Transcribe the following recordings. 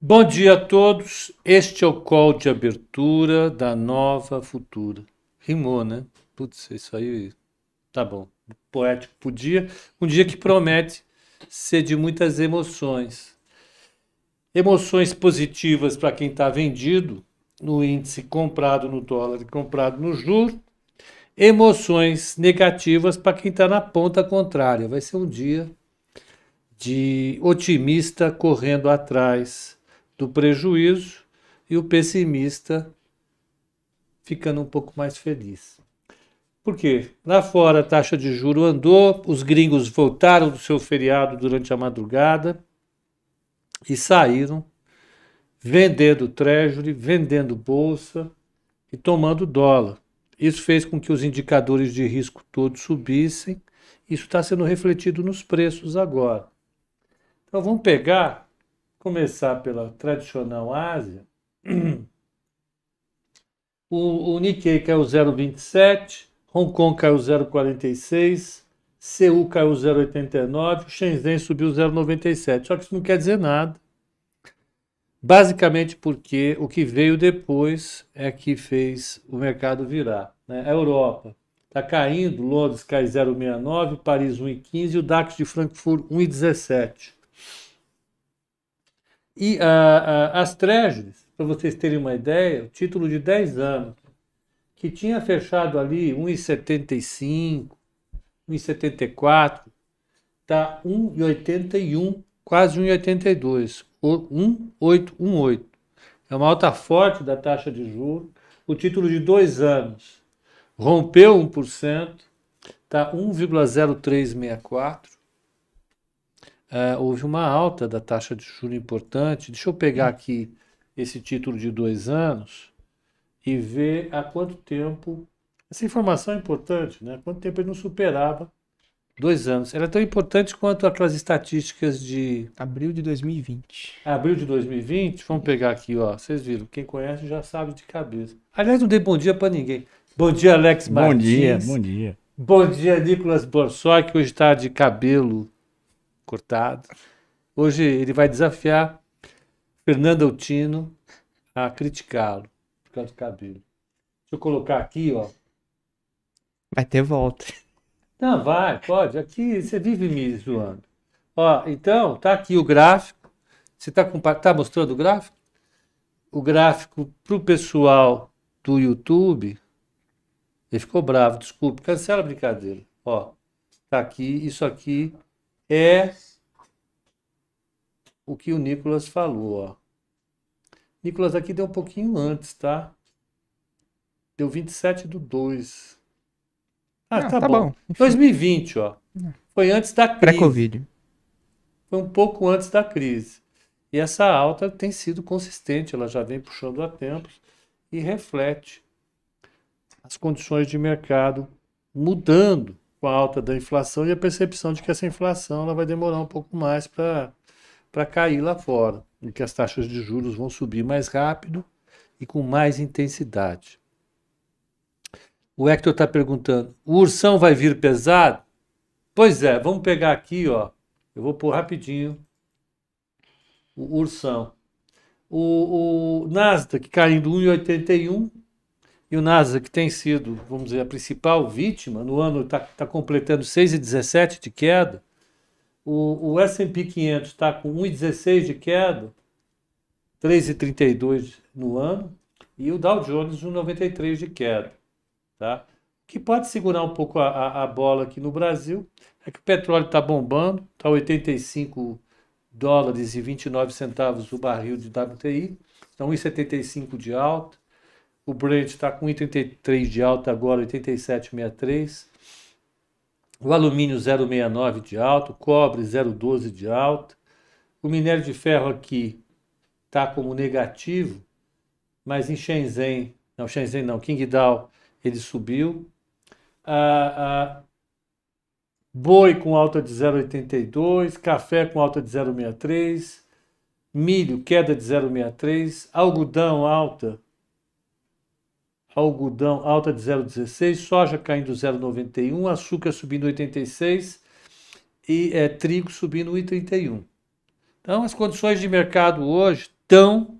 Bom dia a todos. Este é o call de abertura da Nova Futura. Rimou, né? Putz, isso aí tá bom. Poético podia. Um dia que promete ser de muitas emoções. Emoções positivas para quem está vendido no índice comprado no dólar e comprado no juro. Emoções negativas para quem está na ponta contrária. Vai ser um dia de otimista correndo atrás do prejuízo e o pessimista ficando um pouco mais feliz. Por quê? Lá fora a taxa de juro andou, os gringos voltaram do seu feriado durante a madrugada e saíram vendendo treasury, vendendo bolsa e tomando dólar. Isso fez com que os indicadores de risco todos subissem. Isso está sendo refletido nos preços agora. Então vamos pegar começar pela tradicional Ásia, o, o Nikkei caiu 0,27, Hong Kong caiu 0,46, Seul caiu 0,89, o Shenzhen subiu 0,97. Só que isso não quer dizer nada. Basicamente porque o que veio depois é que fez o mercado virar. Né? A Europa está caindo, Londres cai 0,69, Paris 1,15 e o DAX de Frankfurt 1,17. E uh, uh, as treasuries, para vocês terem uma ideia, o título de 10 anos, que tinha fechado ali 1,75, 1,74, está 1,81, quase 1,82, 1,818. É uma alta forte da taxa de juros. O título de dois anos rompeu 1%, está 1,0364 uh, houve uma alta da taxa de juros importante. Deixa eu pegar aqui esse título de dois anos e ver há quanto tempo. Essa informação é importante, né? Quanto tempo ele não superava dois anos. Era tão importante quanto aquelas estatísticas de. Abril de 2020. Abril de 2020? Vamos pegar aqui, ó. Vocês viram, quem conhece já sabe de cabeça. Aliás, não dei bom dia para ninguém. Bom dia, Alex Martins. Bom dia, bom dia. Bom dia, Nicolas Borsoi, que hoje está de cabelo cortado. Hoje ele vai desafiar Fernando Altino a criticá-lo por causa do cabelo. Deixa eu colocar aqui, ó. Vai ter volta. Não, vai, pode. Aqui você vive me zoando. Ó, então, tá aqui o gráfico. Você tá, tá mostrando o gráfico? O gráfico para o pessoal do YouTube. Ele ficou bravo, desculpe, cancela a brincadeira. Ó, tá aqui, isso aqui é o que o Nicolas falou. Ó. Nicolas aqui deu um pouquinho antes, tá? Deu 27 do 2. Ah, ah tá, tá, bom. bom. 2020, ó. Foi antes da crise. Pré-Covid. Foi um pouco antes da crise. E essa alta tem sido consistente, ela já vem puxando a tempos e reflete as condições de mercado mudando com a alta da inflação e a percepção de que essa inflação ela vai demorar um pouco mais para cair lá fora, e que as taxas de juros vão subir mais rápido e com mais intensidade. O Hector está perguntando: o ursão vai vir pesado? Pois é, vamos pegar aqui, ó. Eu vou pôr rapidinho o ursão. O, o Nasdaq caindo 1,81 e o NASA, que tem sido, vamos dizer, a principal vítima, no ano está tá completando 6,17 de queda. O, o S&P 500 está com 1,16 de queda, 3,32 no ano. E o Dow Jones 1,93 de queda. Tá? O que pode segurar um pouco a, a, a bola aqui no Brasil é que o petróleo está bombando, está 85 dólares e 29 centavos o barril de WTI, então 1,75 de alta. O Brent está com 1,33 de alta agora, 87,63. O alumínio 0,69 de alta, o cobre 0,12 de alta. O minério de ferro aqui está como negativo, mas em Shenzhen, não, Shenzhen não, Qingdao, ele subiu. Ah, boi com alta de 0,82, café com alta de 0,63, milho queda de 0,63, algodão alta algodão alta de 0,16, soja caindo 0,91, açúcar subindo 86 e é, trigo subindo 1,31. Então, as condições de mercado hoje tão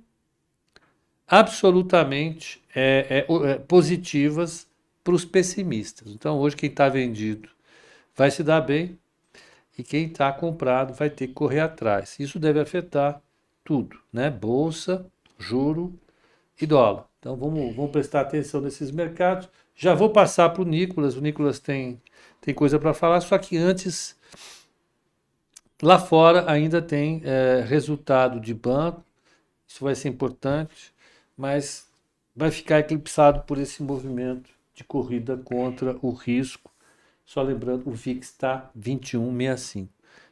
absolutamente é, é positivas para os pessimistas. Então, hoje, quem está vendido vai se dar bem e quem está comprado vai ter que correr atrás. Isso deve afetar tudo, né? Bolsa, juro e dólar. Então, vamos, vamos prestar atenção nesses mercados. Já vou passar para o Nicolas. O Nicolas tem, tem coisa para falar, só que antes, lá fora ainda tem é, resultado de banco. Isso vai ser importante mas vai ficar eclipsado por esse movimento de corrida contra o risco. Só lembrando, o VIX está 21,65.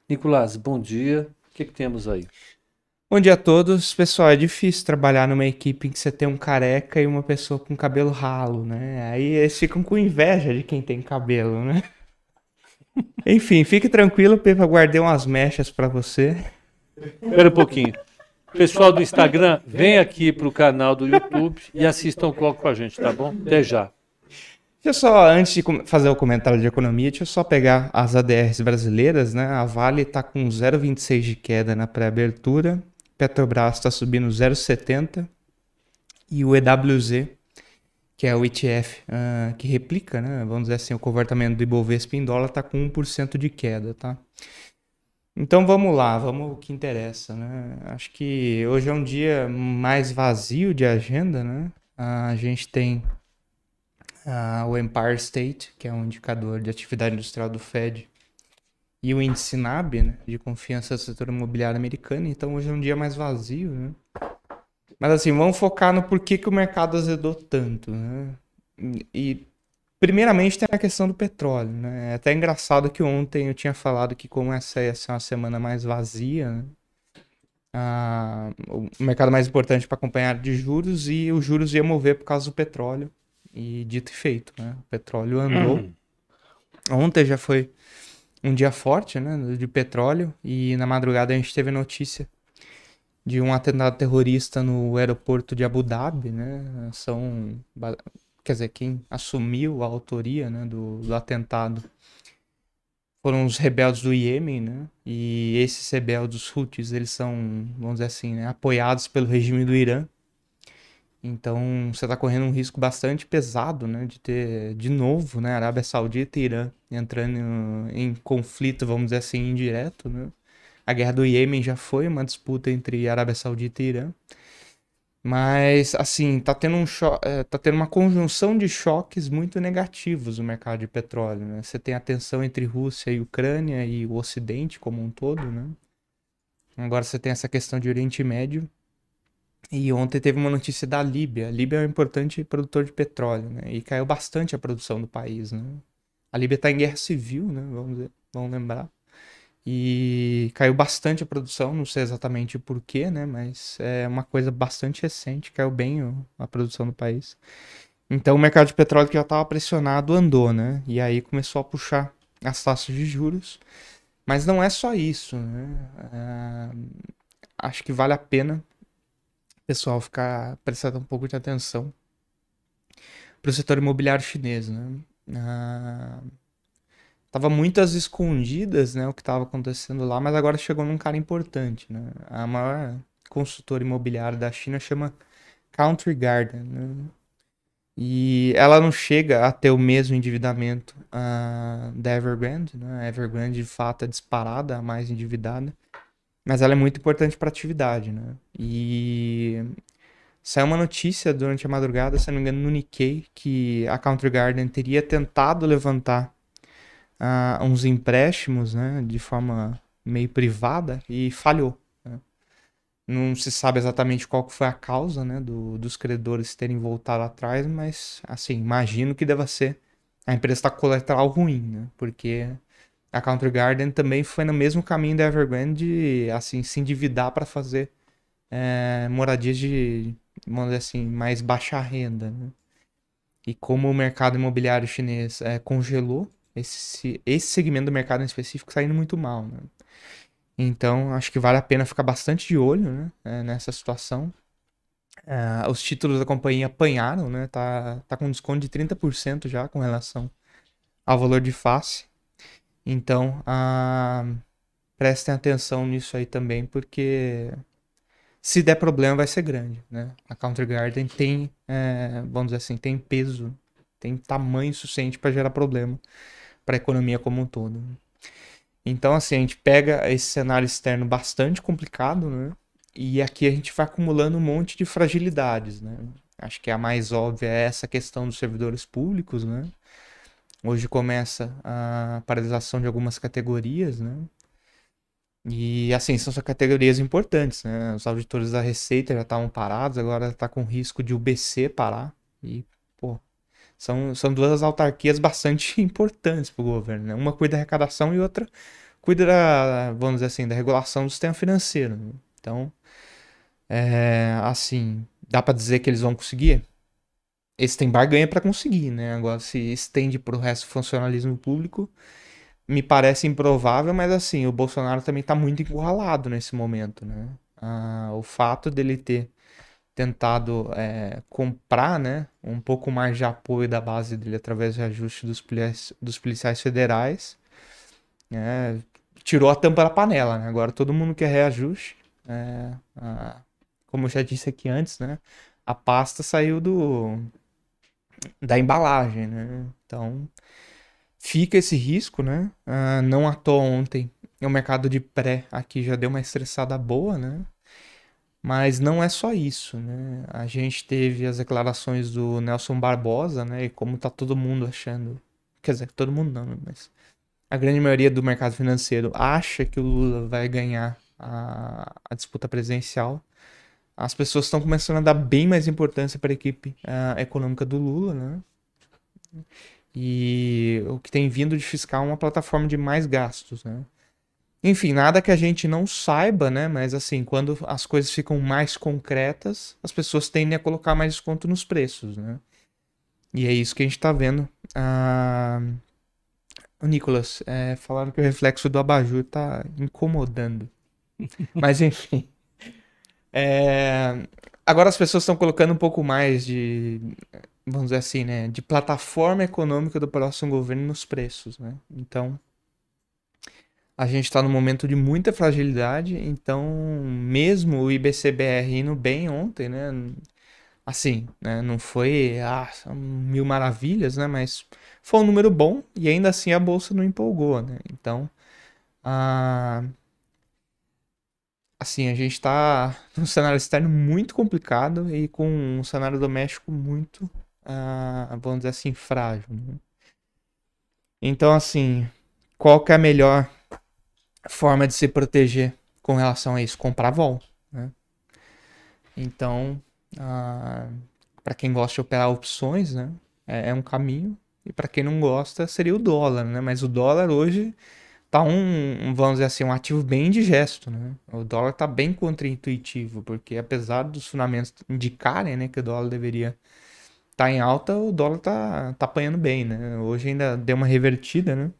Nicolás, bom dia. O que, que temos aí? Bom dia a todos. Pessoal, é difícil trabalhar numa equipe em que você tem um careca e uma pessoa com cabelo ralo, né? Aí eles ficam com inveja de quem tem cabelo, né? Enfim, fique tranquilo, Pepa, guardei umas mechas para você. Espera um pouquinho. Pessoal do Instagram, vem aqui para o canal do YouTube e assistam o Cloco com a gente, tá bom? Até já. Deixa eu só, antes de fazer o comentário de economia, deixa eu só pegar as ADRs brasileiras, né? A Vale está com 0,26 de queda na pré-abertura, Petrobras está subindo 0,70 e o EWZ, que é o ETF uh, ah, que replica, né? Vamos dizer assim, o comportamento do Ibovespa em dólar está com 1% de queda, tá? Então vamos lá, vamos o que interessa, né? Acho que hoje é um dia mais vazio de agenda, né? A gente tem uh, o Empire State, que é um indicador de atividade industrial do Fed, e o índice NAB, né, de confiança do setor imobiliário americano. Então hoje é um dia mais vazio, né? Mas assim, vamos focar no porquê que o mercado azedou tanto, né? E Primeiramente tem a questão do petróleo, né? É até engraçado que ontem eu tinha falado que como essa ia ser uma semana mais vazia, né? ah, o mercado mais importante para acompanhar de juros e os juros ia mover por causa do petróleo. E dito e feito, né? O petróleo andou. Hum. Ontem já foi um dia forte, né? De petróleo e na madrugada a gente teve notícia de um atentado terrorista no aeroporto de Abu Dhabi, né? São quer dizer, quem assumiu a autoria né, do, do atentado foram os rebeldes do Iêmen, né? E esses rebeldes Houthis, eles são, vamos dizer assim, né, apoiados pelo regime do Irã. Então, você está correndo um risco bastante pesado, né, de ter de novo, né, Arábia Saudita e Irã entrando em conflito, vamos dizer assim, indireto, né? A guerra do Iêmen já foi uma disputa entre Arábia Saudita e Irã. Mas, assim, tá tendo, um é, tá tendo uma conjunção de choques muito negativos no mercado de petróleo, né? Você tem a tensão entre Rússia e Ucrânia e o Ocidente como um todo, né? Agora você tem essa questão de Oriente Médio. E ontem teve uma notícia da Líbia. A Líbia é um importante produtor de petróleo, né? E caiu bastante a produção do país, né? A Líbia está em guerra civil, né? Vamos, vamos lembrar. E caiu bastante a produção, não sei exatamente porquê, né? Mas é uma coisa bastante recente, caiu bem a produção do país. Então o mercado de petróleo que já estava pressionado andou, né? E aí começou a puxar as taxas de juros. Mas não é só isso, né? É... Acho que vale a pena o pessoal ficar prestando um pouco de atenção para o setor imobiliário chinês, né? Ah, tava muitas escondidas, né, o que estava acontecendo lá, mas agora chegou num cara importante, né? A maior consultora imobiliária da China chama Country Garden, né? E ela não chega a ter o mesmo endividamento uh, da Evergrande, né? A Evergrande de fato é disparada, a mais endividada, mas ela é muito importante para atividade, né? E saiu uma notícia durante a madrugada, se não me engano, no Nikkei, que a Country Garden teria tentado levantar uh, uns empréstimos, né, de forma meio privada e falhou. Né? Não se sabe exatamente qual foi a causa, né, do, dos credores terem voltado atrás, mas assim imagino que deva ser a empresa está colateral ruim, né, porque a Country Garden também foi no mesmo caminho da Evergrande de assim se endividar para fazer é, moradias de, vamos dizer assim, mais baixa renda. Né? E como o mercado imobiliário chinês é, congelou esse, esse segmento do mercado em específico está indo muito mal, né? Então, acho que vale a pena ficar bastante de olho né, é, nessa situação. Uh, os títulos da companhia apanharam, né? Tá, tá com desconto de 30% já com relação ao valor de face. Então, uh, prestem atenção nisso aí também, porque se der problema vai ser grande, né? A Counter Garden tem, é, vamos dizer assim, tem peso, tem tamanho suficiente para gerar problema para a economia como um todo. Então, assim, a gente pega esse cenário externo bastante complicado, né? E aqui a gente vai acumulando um monte de fragilidades, né? Acho que a mais óbvia é essa questão dos servidores públicos, né? Hoje começa a paralisação de algumas categorias, né? E assim, são categorias importantes, né? Os auditores da Receita já estavam parados, agora está com risco de o BC parar. E, pô, são, são duas autarquias bastante importantes para o governo, né? Uma cuida da arrecadação e outra cuida da, vamos dizer assim, da regulação do sistema financeiro. Né? Então, é, assim, dá para dizer que eles vão conseguir? Esse tem barganha para conseguir, né? Agora, se estende para o resto do funcionalismo público, me parece improvável, mas assim, o Bolsonaro também está muito encurralado nesse momento, né? Ah, o fato dele ter tentado é, comprar, né, um pouco mais de apoio da base dele através de ajuste dos, policiais, dos policiais federais, é, tirou a tampa da panela, né? Agora todo mundo quer reajuste. É, a, como eu já disse aqui antes, né? A pasta saiu do da embalagem, né? Então fica esse risco, né? Uh, não à toa ontem o mercado de pré aqui já deu uma estressada boa, né? Mas não é só isso, né? A gente teve as declarações do Nelson Barbosa, né? E como tá todo mundo achando, quer dizer, todo mundo não, né? mas a grande maioria do mercado financeiro acha que o Lula vai ganhar a, a disputa presidencial as pessoas estão começando a dar bem mais importância para a equipe uh, econômica do Lula, né? E o que tem vindo de fiscal é uma plataforma de mais gastos, né? Enfim, nada que a gente não saiba, né? Mas assim, quando as coisas ficam mais concretas, as pessoas tendem a colocar mais desconto nos preços, né? E é isso que a gente está vendo. Ah, o Nicolas, é, falaram que o reflexo do abajur está incomodando. Mas enfim. É... Agora as pessoas estão colocando um pouco mais de, vamos dizer assim, né, de plataforma econômica do próximo governo nos preços, né? Então, a gente está num momento de muita fragilidade, então, mesmo o IBCBR indo bem ontem, né, assim, né, não foi ah, mil maravilhas, né, mas foi um número bom e ainda assim a bolsa não empolgou, né? Então, a assim, a gente está num cenário externo muito complicado e com um cenário doméstico muito, uh, vamos dizer assim, frágil. Né? Então, assim, qual que é a melhor forma de se proteger com relação a isso? Comprar vol, né? Então, uh, ah, para quem gosta de operar opções, né, é, é um caminho. E para quem não gosta, seria o dólar, né? Mas o dólar hoje tá um, vamos dizer assim, um ativo bem indigesto, né? O dólar tá bem contraintuitivo, porque apesar dos fundamentos indicarem, né, que o dólar deveria estar tá em alta, o dólar tá, tá apanhando bem, né? Hoje ainda deu uma revertida, né?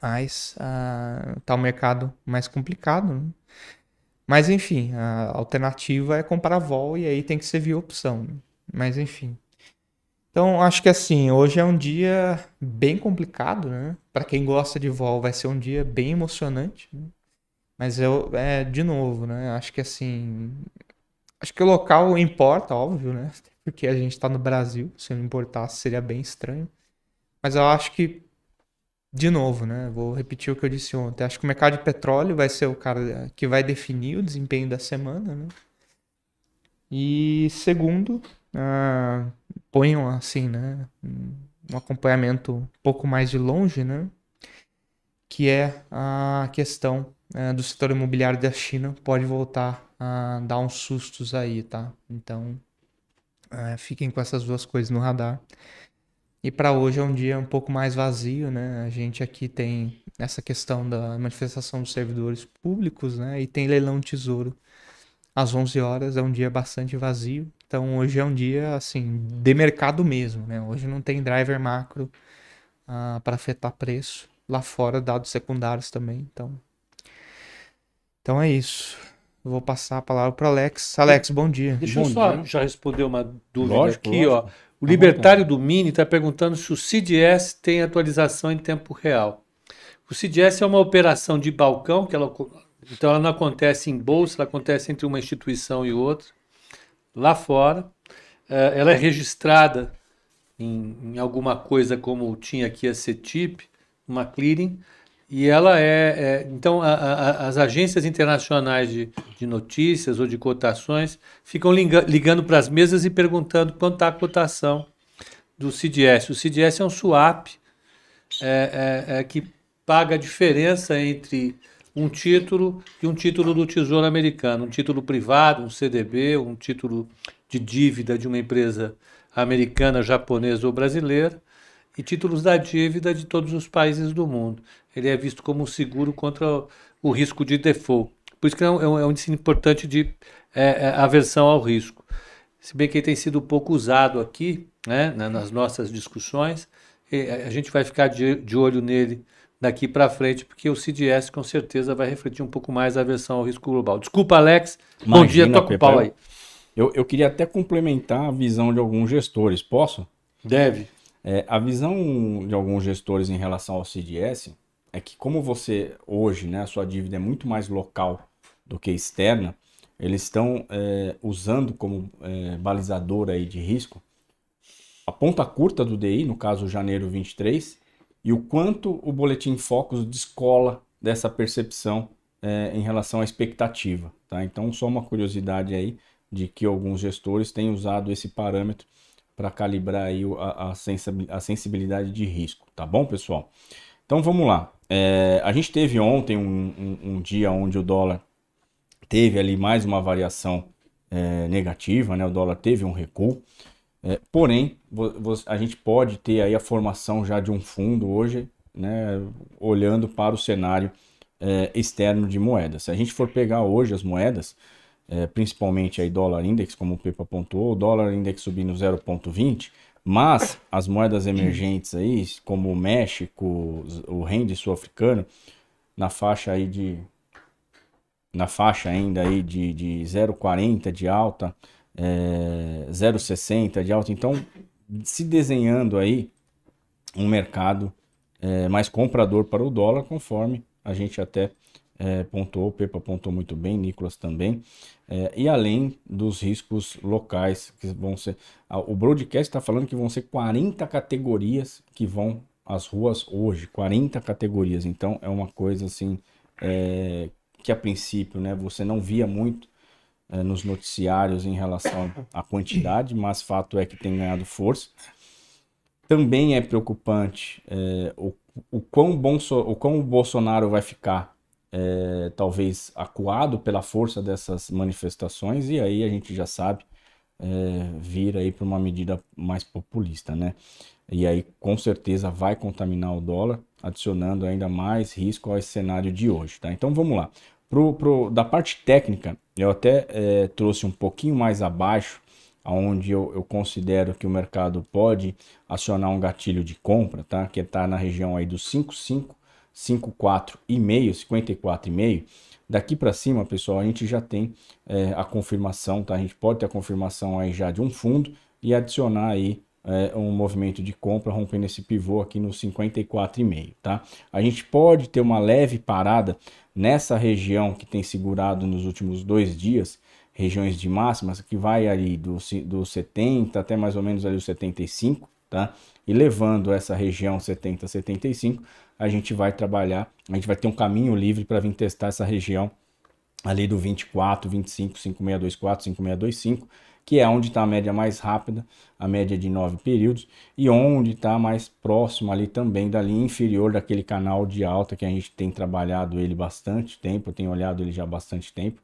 Mas uh, tá o um mercado mais complicado, né? Mas enfim, a alternativa é comprar vol e aí tem que ser via opção. Né? Mas enfim. Então, acho que assim, hoje é um dia bem complicado, né? Para quem gosta de vol, vai ser um dia bem emocionante. Né? Mas eu, é, de novo, né? Acho que assim, acho que o local importa, óbvio, né? Porque a gente está no Brasil, se não importasse seria bem estranho. Mas eu acho que, de novo, né? Vou repetir o que eu disse ontem. Acho que o mercado de petróleo vai ser o cara que vai definir o desempenho da semana, né? E segundo, uh, ponham assim, né, um acompanhamento um pouco mais de longe, né, que é a questão uh, do setor imobiliário da China pode voltar a dar uns sustos aí, tá? Então, uh, fiquem com essas duas coisas no radar. E para hoje é um dia um pouco mais vazio, né? A gente aqui tem essa questão da manifestação dos servidores públicos, né? E tem leilão tesouro às 11 horas, é um dia bastante vazio. Então hoje é um dia assim de mercado mesmo, né? Hoje não tem driver macro uh, ah, para afetar preço. Lá fora dados secundários também, então. Então é isso. Eu vou passar a palavra para Alex. Alex, bom dia. Deixa bom eu só dia. já responder uma dúvida lógico, aqui, lógico. ó. O libertário do Mini está perguntando se o CDS tem atualização em tempo real. O CDS é uma operação de balcão que ela Então ela não acontece em bolsa, ela acontece entre uma instituição e outra. Lá fora, eh, ela é registrada em, em alguma coisa como tinha aqui a CETIP, uma clearing, e ela é. é então, a, a, as agências internacionais de, de, notícias ou de cotações ficam liga, ligando para as mesas e perguntando quanto está a cotação do CDS. O CDS é um swap é, é, é, que paga a diferença entre um título e um título do Tesouro Americano, um título privado, um CDB, um título de dívida de uma empresa americana, japonesa ou brasileira, e títulos da dívida de todos os países do mundo. Ele é visto como um seguro contra o risco de default. Por isso que é um, é um índice importante de é, é, aversão ao risco. Se bem que ele tem sido pouco usado aqui, né, nas nossas discussões, a gente vai ficar de, de olho nele daqui para frente, porque o CDS com certeza vai refletir um pouco mais a aversão ao risco global. Desculpa, Alex. Imagina, Bom dia, toca o pau aí. Eu, eu queria até complementar a visão de alguns gestores, posso? Deve. É, a visão de alguns gestores em relação ao CDS é que como você hoje, né, a sua dívida é muito mais local do que externa, eles estão é, usando como é, balizador aí de risco a ponta curta do DI, no caso janeiro 23, e o quanto o boletim Focus descola dessa percepção é, em relação à expectativa. Tá? Então, só uma curiosidade aí de que alguns gestores têm usado esse parâmetro para calibrar aí a, a, sensibilidade de risco, tá bom, pessoal? Então vamos lá. É, a gente teve ontem um, um, um, dia onde o dólar teve ali mais uma variação é, negativa, né? O dólar teve um recuo. É, porém, a gente pode ter aí a formação já de um fundo hoje, né? Olhando para o cenário é, externo de moedas. Se a gente for pegar hoje as moedas, é, principalmente aí dólar index, como o Pepa apontou, o dólar index subindo 0,20, mas as moedas emergentes aí, como o México, o rende sul-africano, na faixa aí de na faixa ainda aí de, de 0,40 de alta, é, 0,60 de alta, então se desenhando aí um mercado é, mais comprador para o dólar, conforme a gente até é, pontuou, o Pepa pontuou muito bem, Nicolas também, é, e além dos riscos locais que vão ser. O broadcast está falando que vão ser 40 categorias que vão às ruas hoje, 40 categorias, então é uma coisa assim é, que a princípio né, você não via muito é, nos noticiários em relação à quantidade, mas fato é que tem ganhado força. Também é preocupante é, o, o, quão bom, o quão o Bolsonaro vai ficar é, talvez acuado pela força dessas manifestações e aí a gente já sabe é, vir aí para uma medida mais populista, né? E aí com certeza vai contaminar o dólar, adicionando ainda mais risco ao cenário de hoje, tá? Então vamos lá. Pro, pro, da parte técnica, eu até é, trouxe um pouquinho mais abaixo, onde eu, eu, considero que o mercado pode acionar um gatilho de compra, tá? Que está na região aí dos 5,5 54,5, 54,5. Daqui para cima, pessoal, a gente já tem é, a confirmação, tá? A gente pode ter a confirmação aí já de um fundo e adicionar aí é, um movimento de compra rompendo esse pivô aqui no 54,5, tá? A gente pode ter uma leve parada nessa região que tem segurado nos últimos dois dias, regiões de máximas, que vai ali do, do 70 até mais ou menos ali o 75, tá? E levando essa região 70 75, a gente vai trabalhar, a gente vai ter um caminho livre para vir testar essa região ali do 24, 25, 5624, 5625, que é onde está a média mais rápida, a média de nove períodos, e onde está mais próximo ali também da linha inferior daquele canal de alta que a gente tem trabalhado ele bastante tempo, tenho olhado ele já há bastante tempo,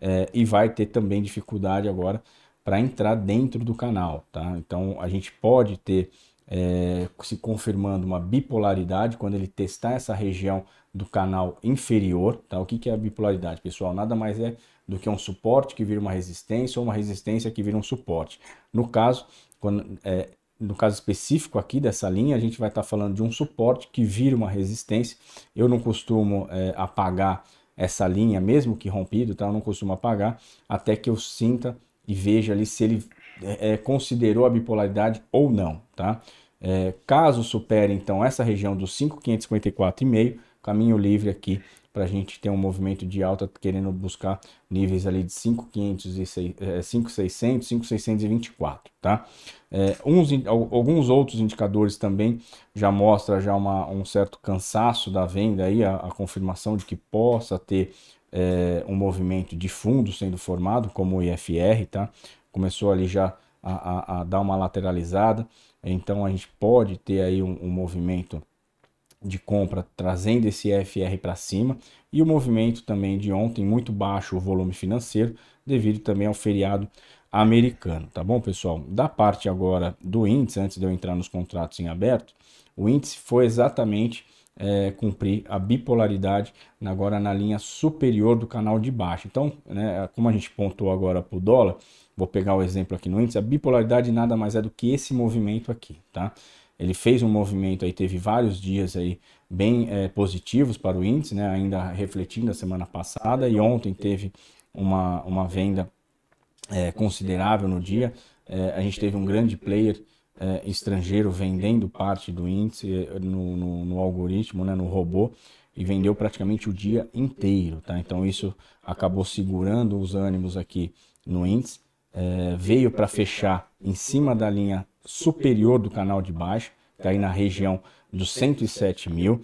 é, e vai ter também dificuldade agora para entrar dentro do canal, tá? Então a gente pode ter é, se confirmando uma bipolaridade quando ele testar essa região do canal inferior. Tá? O que, que é a bipolaridade, pessoal? Nada mais é do que um suporte que vira uma resistência ou uma resistência que vira um suporte. No caso, quando, é, no caso específico aqui dessa linha, a gente vai estar tá falando de um suporte que vira uma resistência. Eu não costumo é, apagar essa linha, mesmo que rompido, tá? eu não costumo apagar, até que eu sinta e veja ali se ele é, considerou a bipolaridade ou não. Tá? É, caso supere então essa região dos 5.554,5, caminho livre aqui para a gente ter um movimento de alta querendo buscar níveis ali de 5,600, 5,624, tá? É, uns, alguns outros indicadores também já mostra já uma, um certo cansaço da venda aí, a, a confirmação de que possa ter é, um movimento de fundo sendo formado, como o IFR, tá? Começou ali já a, a, a dar uma lateralizada, então a gente pode ter aí um, um movimento de compra trazendo esse FR para cima e o movimento também de ontem muito baixo o volume financeiro devido também ao feriado americano, tá bom pessoal? Da parte agora do índice, antes de eu entrar nos contratos em aberto, o índice foi exatamente é, cumprir a bipolaridade agora na linha superior do canal de baixo. Então, né, como a gente pontuou agora para o dólar, vou pegar o exemplo aqui no índice, a bipolaridade nada mais é do que esse movimento aqui, tá? Ele fez um movimento aí, teve vários dias aí bem é, positivos para o índice, né? Ainda refletindo a semana passada e ontem teve uma, uma venda é, considerável no dia. É, a gente teve um grande player estrangeiro vendendo parte do índice no, no, no, algoritmo, né, no robô, e vendeu praticamente o dia inteiro. Tá? Então isso acabou segurando os ânimos aqui no índice. É, veio para fechar em cima da linha superior do canal de baixo, está aí na região dos 107 mil.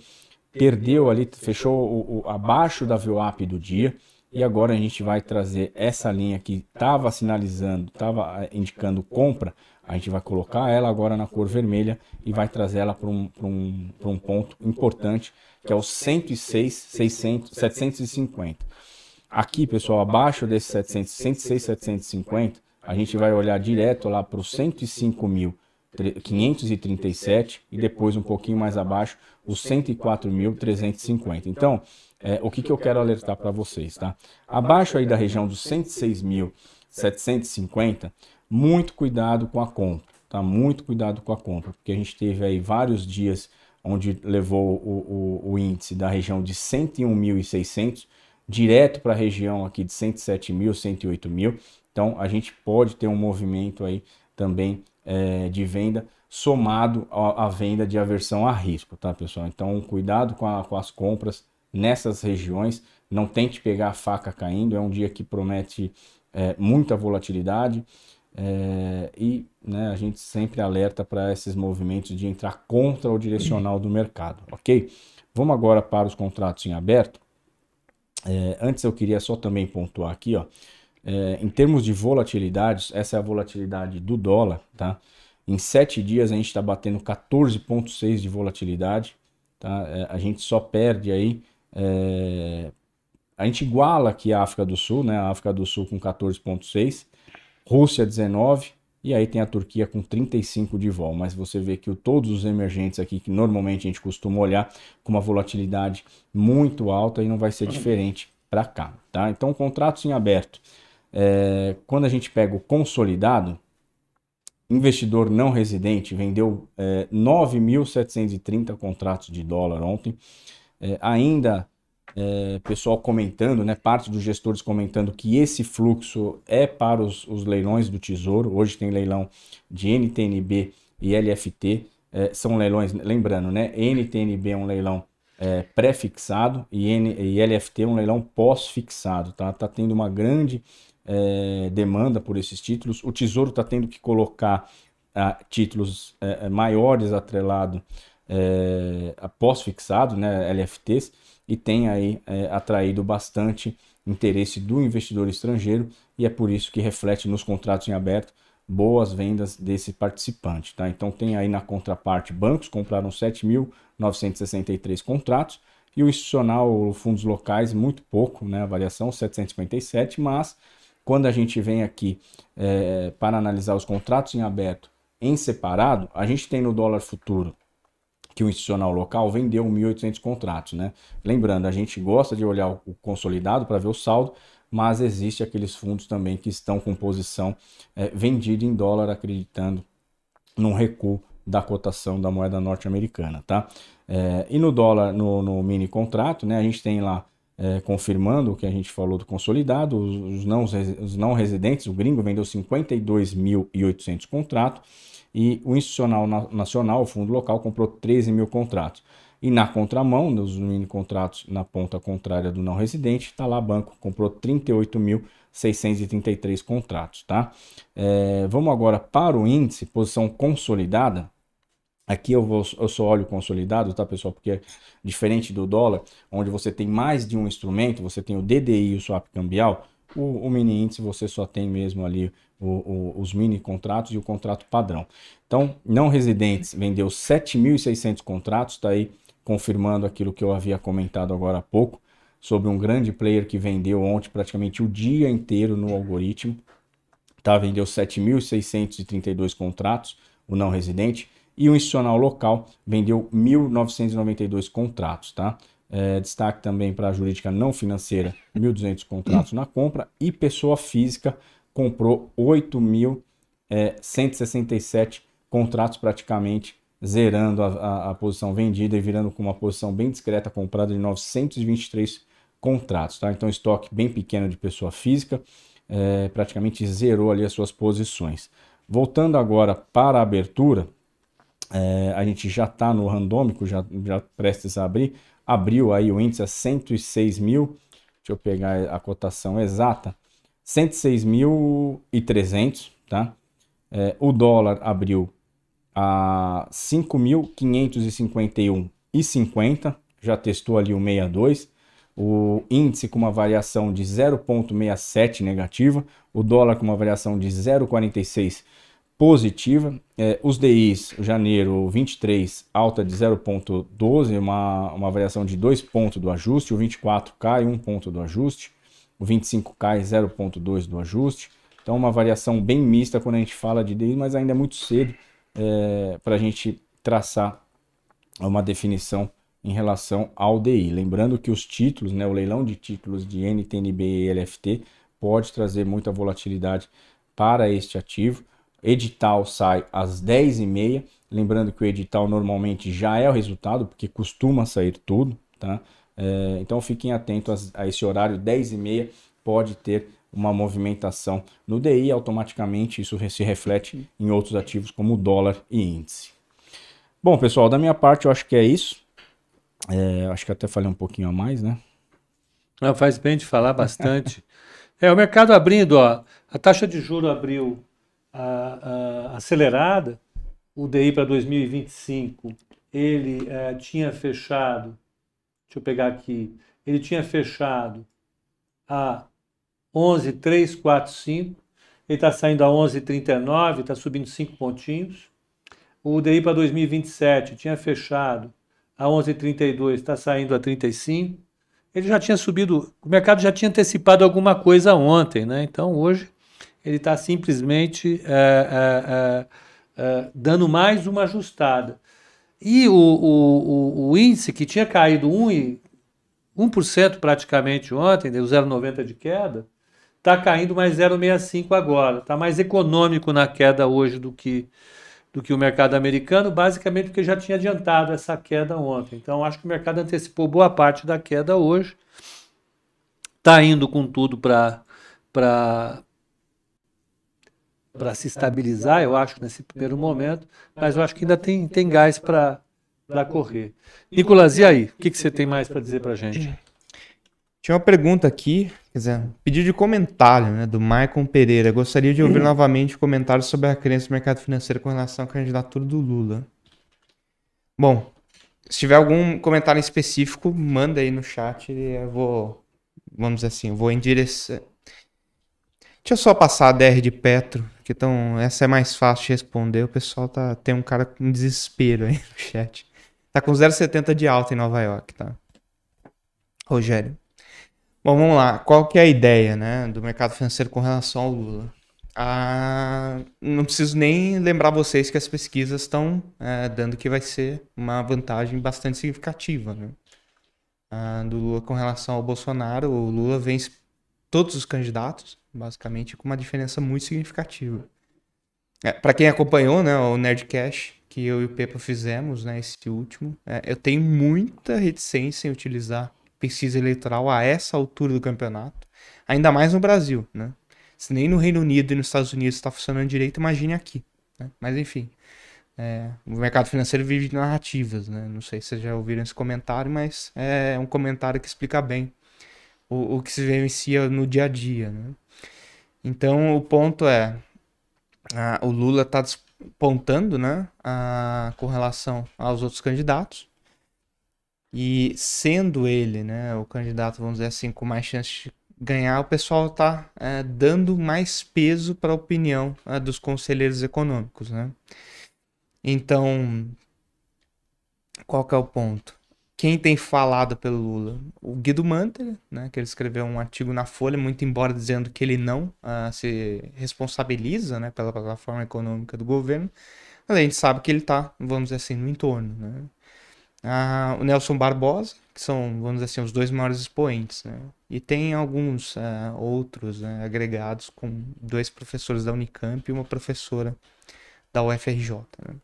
Perdeu ali, fechou o, o, abaixo da VWAP do dia. E agora a gente vai trazer essa linha que estava sinalizando, estava eh, indicando compra. A gente vai colocar ela agora na cor vermelha e vai trazer ela para um, um, um ponto importante, que é o 106, 600, 750. Aqui, pessoal, abaixo desse 700, 106, 750, a gente vai olhar direto lá para os 105.537 e depois um pouquinho mais abaixo os 104.350. Então, é, o que, que eu quero alertar para vocês, tá? Abaixo aí da região dos 106.750, muito cuidado com a compra, tá? Muito cuidado com a compra, porque a gente teve aí vários dias onde levou o, o, o índice da região de 101.600 direto para a região aqui de 107 mil, 108 mil. Então a gente pode ter um movimento aí também é, de venda somado à, venda de aversão a risco, tá pessoal? Então cuidado com, a, com as compras nessas regiões, não tente pegar a faca caindo, é um dia que promete é, muita volatilidade é, e né, a gente sempre alerta para esses movimentos de entrar contra o direcional do mercado, ok? Vamos agora para os contratos em aberto. É, antes eu queria só também pontuar aqui, ó, é, em termos de volatilidades, essa é a volatilidade do dólar, tá? Em sete dias a gente está batendo 14,6 de volatilidade, tá? É, a gente só perde aí, é, a gente iguala aqui a África do Sul, né? A África do Sul com 14,6, Rússia 19 e aí tem a Turquia com 35 de vol. Mas você vê que o, todos os emergentes aqui que normalmente a gente costuma olhar com uma volatilidade muito alta e não vai ser diferente para cá, tá? Então contratos em aberto é, quando a gente pega o consolidado, investidor não residente vendeu é, 9.730 contratos de dólar ontem. É, ainda é, pessoal comentando, né, parte dos gestores comentando que esse fluxo é para os, os leilões do Tesouro. Hoje tem leilão de NTNB e LFT. É, são leilões, lembrando, né? NTNB é um leilão é, pré-fixado e, e LFT é um leilão pós-fixado. Tá? tá tendo uma grande é, demanda por esses títulos. O Tesouro está tendo que colocar ah, títulos é, maiores atrelado é, a pós-fixado, né, LFTs, e tem aí atraído bastante interesse do investidor estrangeiro e é por isso que reflete nos contratos em aberto boas vendas desse participante. Tá? Então tem aí na contraparte bancos compraram 7.963 contratos e o institucional, fundos locais, muito pouco, né? a variação 757, mas quando a gente vem aqui é, para analisar os contratos em aberto em separado, a gente tem no dólar futuro que o institucional local vendeu 1.800 contratos, né? Lembrando, a gente gosta de olhar o consolidado para ver o saldo, mas existe aqueles fundos também que estão com posição é, vendida em dólar, acreditando num recuo da cotação da moeda norte-americana, tá? É, e no dólar, no, no mini contrato, né, a gente tem lá é, confirmando o que a gente falou do consolidado, os, os, não, os não residentes, o gringo vendeu 52.800 contratos e o institucional nacional, o fundo local, comprou 13 mil contratos. E na contramão, nos mini contratos na ponta contrária do não residente, está lá banco, comprou 38.633 contratos, tá? É, vamos agora para o índice, posição consolidada. Aqui eu, vou, eu só olho consolidado, tá, pessoal? Porque é diferente do dólar, onde você tem mais de um instrumento, você tem o DDI e o swap cambial, o, o mini índice você só tem mesmo ali o, o, os mini contratos e o contrato padrão. Então, não residentes vendeu 7.600 contratos, está aí confirmando aquilo que eu havia comentado agora há pouco, sobre um grande player que vendeu ontem praticamente o dia inteiro no algoritmo. Tá, vendeu 7.632 contratos, o não residente e o institucional local vendeu 1.992 contratos, tá? É, destaque também para a jurídica não financeira, 1.200 contratos na compra e pessoa física comprou 8.167 é, contratos praticamente zerando a, a, a, posição vendida e virando com uma posição bem discreta comprada de 923 contratos, tá? Então estoque bem pequeno de pessoa física, é, praticamente zerou ali as suas posições. Voltando agora para a abertura, é, a gente já está no randômico, já, já prestes a abrir, abriu aí o índice a 106 mil, deixa eu pegar a cotação exata, 106.300, tá? É, o dólar abriu a 5.551,50, já testou ali o 62, o índice com uma variação de 0,67 negativa, o dólar com uma variação de 0,46 positiva. É, os DIs, janeiro 23, alta de 0,12, uma, uma variação de 2 pontos do ajuste. O 24 cai 1 ponto do ajuste. O 25 cai 0,2 do ajuste. Então, uma variação bem mista quando a gente fala de DI, mas ainda é muito cedo é, para a gente traçar uma definição em relação ao DI. Lembrando que os títulos, né, o leilão de títulos de NTNB e LFT pode trazer muita volatilidade para este ativo edital sai às 10h30. Lembrando que o edital normalmente já é o resultado, porque costuma sair tudo, tá? É, então fiquem atentos a, a esse horário, 10h30 pode ter uma movimentação no DI, automaticamente isso se reflete em outros ativos como dólar e índice. Bom, pessoal, da minha parte eu acho que é isso. É, acho que até falei um pouquinho a mais, né? Não, faz bem de falar bastante. é, o mercado abrindo, ó, a taxa de juro abriu a, a, acelerada, o DI para 2025, ele é, tinha fechado, deixa eu pegar aqui, ele tinha fechado a 11,345, ele está saindo a 11,39, está subindo 5 pontinhos. O DI para 2027 tinha fechado a 11,32, está saindo a 35. Ele já tinha subido, o mercado já tinha antecipado alguma coisa ontem, né? Então hoje ele está simplesmente é, é, é, dando mais uma ajustada. E o, o, o, índice que tinha caído 1%, 1% praticamente ontem, deu 0,90% de queda, está caindo mais 0,65% agora. Está mais econômico na queda hoje do que, do que o mercado americano, basicamente porque já tinha adiantado essa queda ontem. Então, acho que o mercado antecipou boa parte da queda hoje. Está indo com tudo para para se estabilizar, eu acho, nesse primeiro momento, mas eu acho que ainda tem, tem gás para correr. Nicolas, e aí? O que, que você tem mais para dizer para a gente? Tinha uma pergunta aqui, quer dizer, pedido de comentário, né, do Maicon Pereira. Gostaria de ouvir novamente comentários sobre a crença do mercado financeiro com relação à candidatura do Lula. Bom, se tiver algum comentário específico, manda aí no chat e eu vou, vamos dizer assim, vou endereçar, Deixa eu só passar a DR de Petro, que então essa é mais fácil de responder. O pessoal tá tem um cara com desespero aí no chat. Tá com 0,70 de alta em Nova York, tá? Rogério. Bom, vamos lá. Qual que é a ideia, né, do mercado financeiro com relação ao Lula? Ah, não preciso nem lembrar vocês que as pesquisas estão é, dando que vai ser uma vantagem bastante significativa, né? Ah, do Lula com relação ao Bolsonaro. O Lula vence todos os candidatos, basicamente, com uma diferença muito significativa. É, para quem acompanhou né, o Nerdcast, que eu e o Pepa fizemos, né, esse último, é, eu tenho muita reticência em utilizar pesquisa eleitoral a essa altura do campeonato, ainda mais no Brasil. Né? Se nem no Reino Unido e nos Estados Unidos está funcionando direito, imagine aqui. Né? Mas enfim, É, o mercado financeiro vive de narrativas, né? Não sei se vocês já ouviram esse comentário, mas é um comentário que explica bem o, o que se vivencia no dia a dia, né? Então, o ponto é, a, o Lula está despontando, né, a, com relação aos outros candidatos, e sendo ele, né, o candidato, vamos dizer assim, com mais chance de ganhar, o pessoal está é, dando mais peso para a opinião é, dos conselheiros econômicos, né? Então, qual que é o ponto? Quem tem falado pelo Lula? O Guido Manter, né, que ele escreveu um artigo na Folha, muito embora dizendo que ele não uh, se responsabiliza né, pela plataforma econômica do governo, mas a gente sabe que ele está, vamos dizer assim, no entorno. Né? Uh, o Nelson Barbosa, que são, vamos dizer assim, os dois maiores expoentes. Né? E tem alguns uh, outros né, agregados com dois professores da Unicamp e uma professora da UFRJ. Né?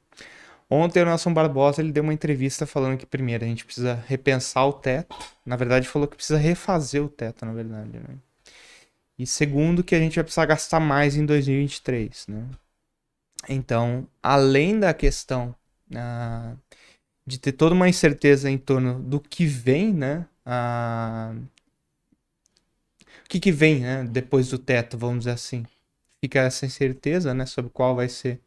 Ontem o Nelson Barbosa ele deu uma entrevista falando que primeiro a gente precisa repensar o teto. Na verdade, falou que precisa refazer o teto, na verdade. Né? E segundo, que a gente vai precisar gastar mais em 2023. Né? Então, além da questão uh, de ter toda uma incerteza em torno do que vem, né? Uh, o que, que vem né? depois do teto, vamos dizer assim. Fica essa incerteza né? sobre qual vai ser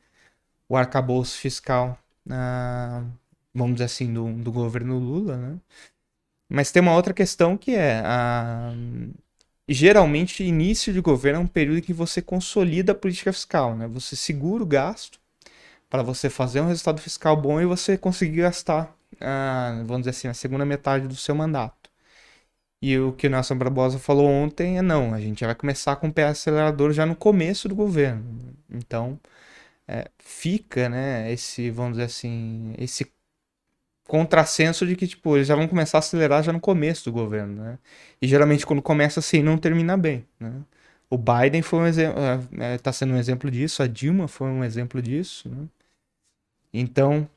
o arcabouço fiscal uh, vamos dizer assim, do, do governo Lula, né? Mas tem uma outra questão que é, uh, geralmente, início de governo é um período em que você consolida a política fiscal, né? Você segura o gasto para você fazer um resultado fiscal bom e você conseguir gastar, uh, vamos dizer assim, a segunda metade do seu mandato. E o que o Nelson Barbosa falou ontem é não, a gente vai começar com o pé acelerador já no começo do governo. Então, é, fica, né, esse, vamos dizer assim, esse contrassenso de que, tipo, eles já vão começar a acelerar já no começo do governo, né? E geralmente quando começa assim não termina bem, né? O Biden foi um exemplo, é, tá sendo um exemplo disso, a Dilma foi um exemplo disso, né? Então,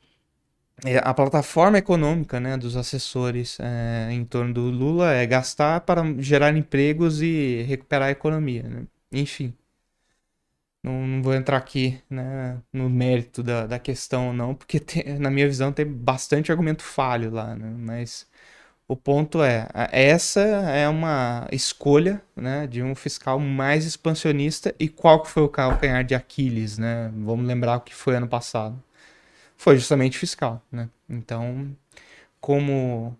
é, a plataforma econômica, né, dos assessores é, em torno do Lula é gastar para gerar empregos e recuperar a economia, né? Enfim. Não, não, vou entrar aqui né, no mérito da, da questão, não, porque tem, na minha visão tem bastante argumento falho lá, né? Mas o ponto é, essa é uma escolha né, de um fiscal mais expansionista e qual que foi o calcanhar de Aquiles, né? Vamos lembrar o que foi ano passado. Foi justamente fiscal, né? Então, como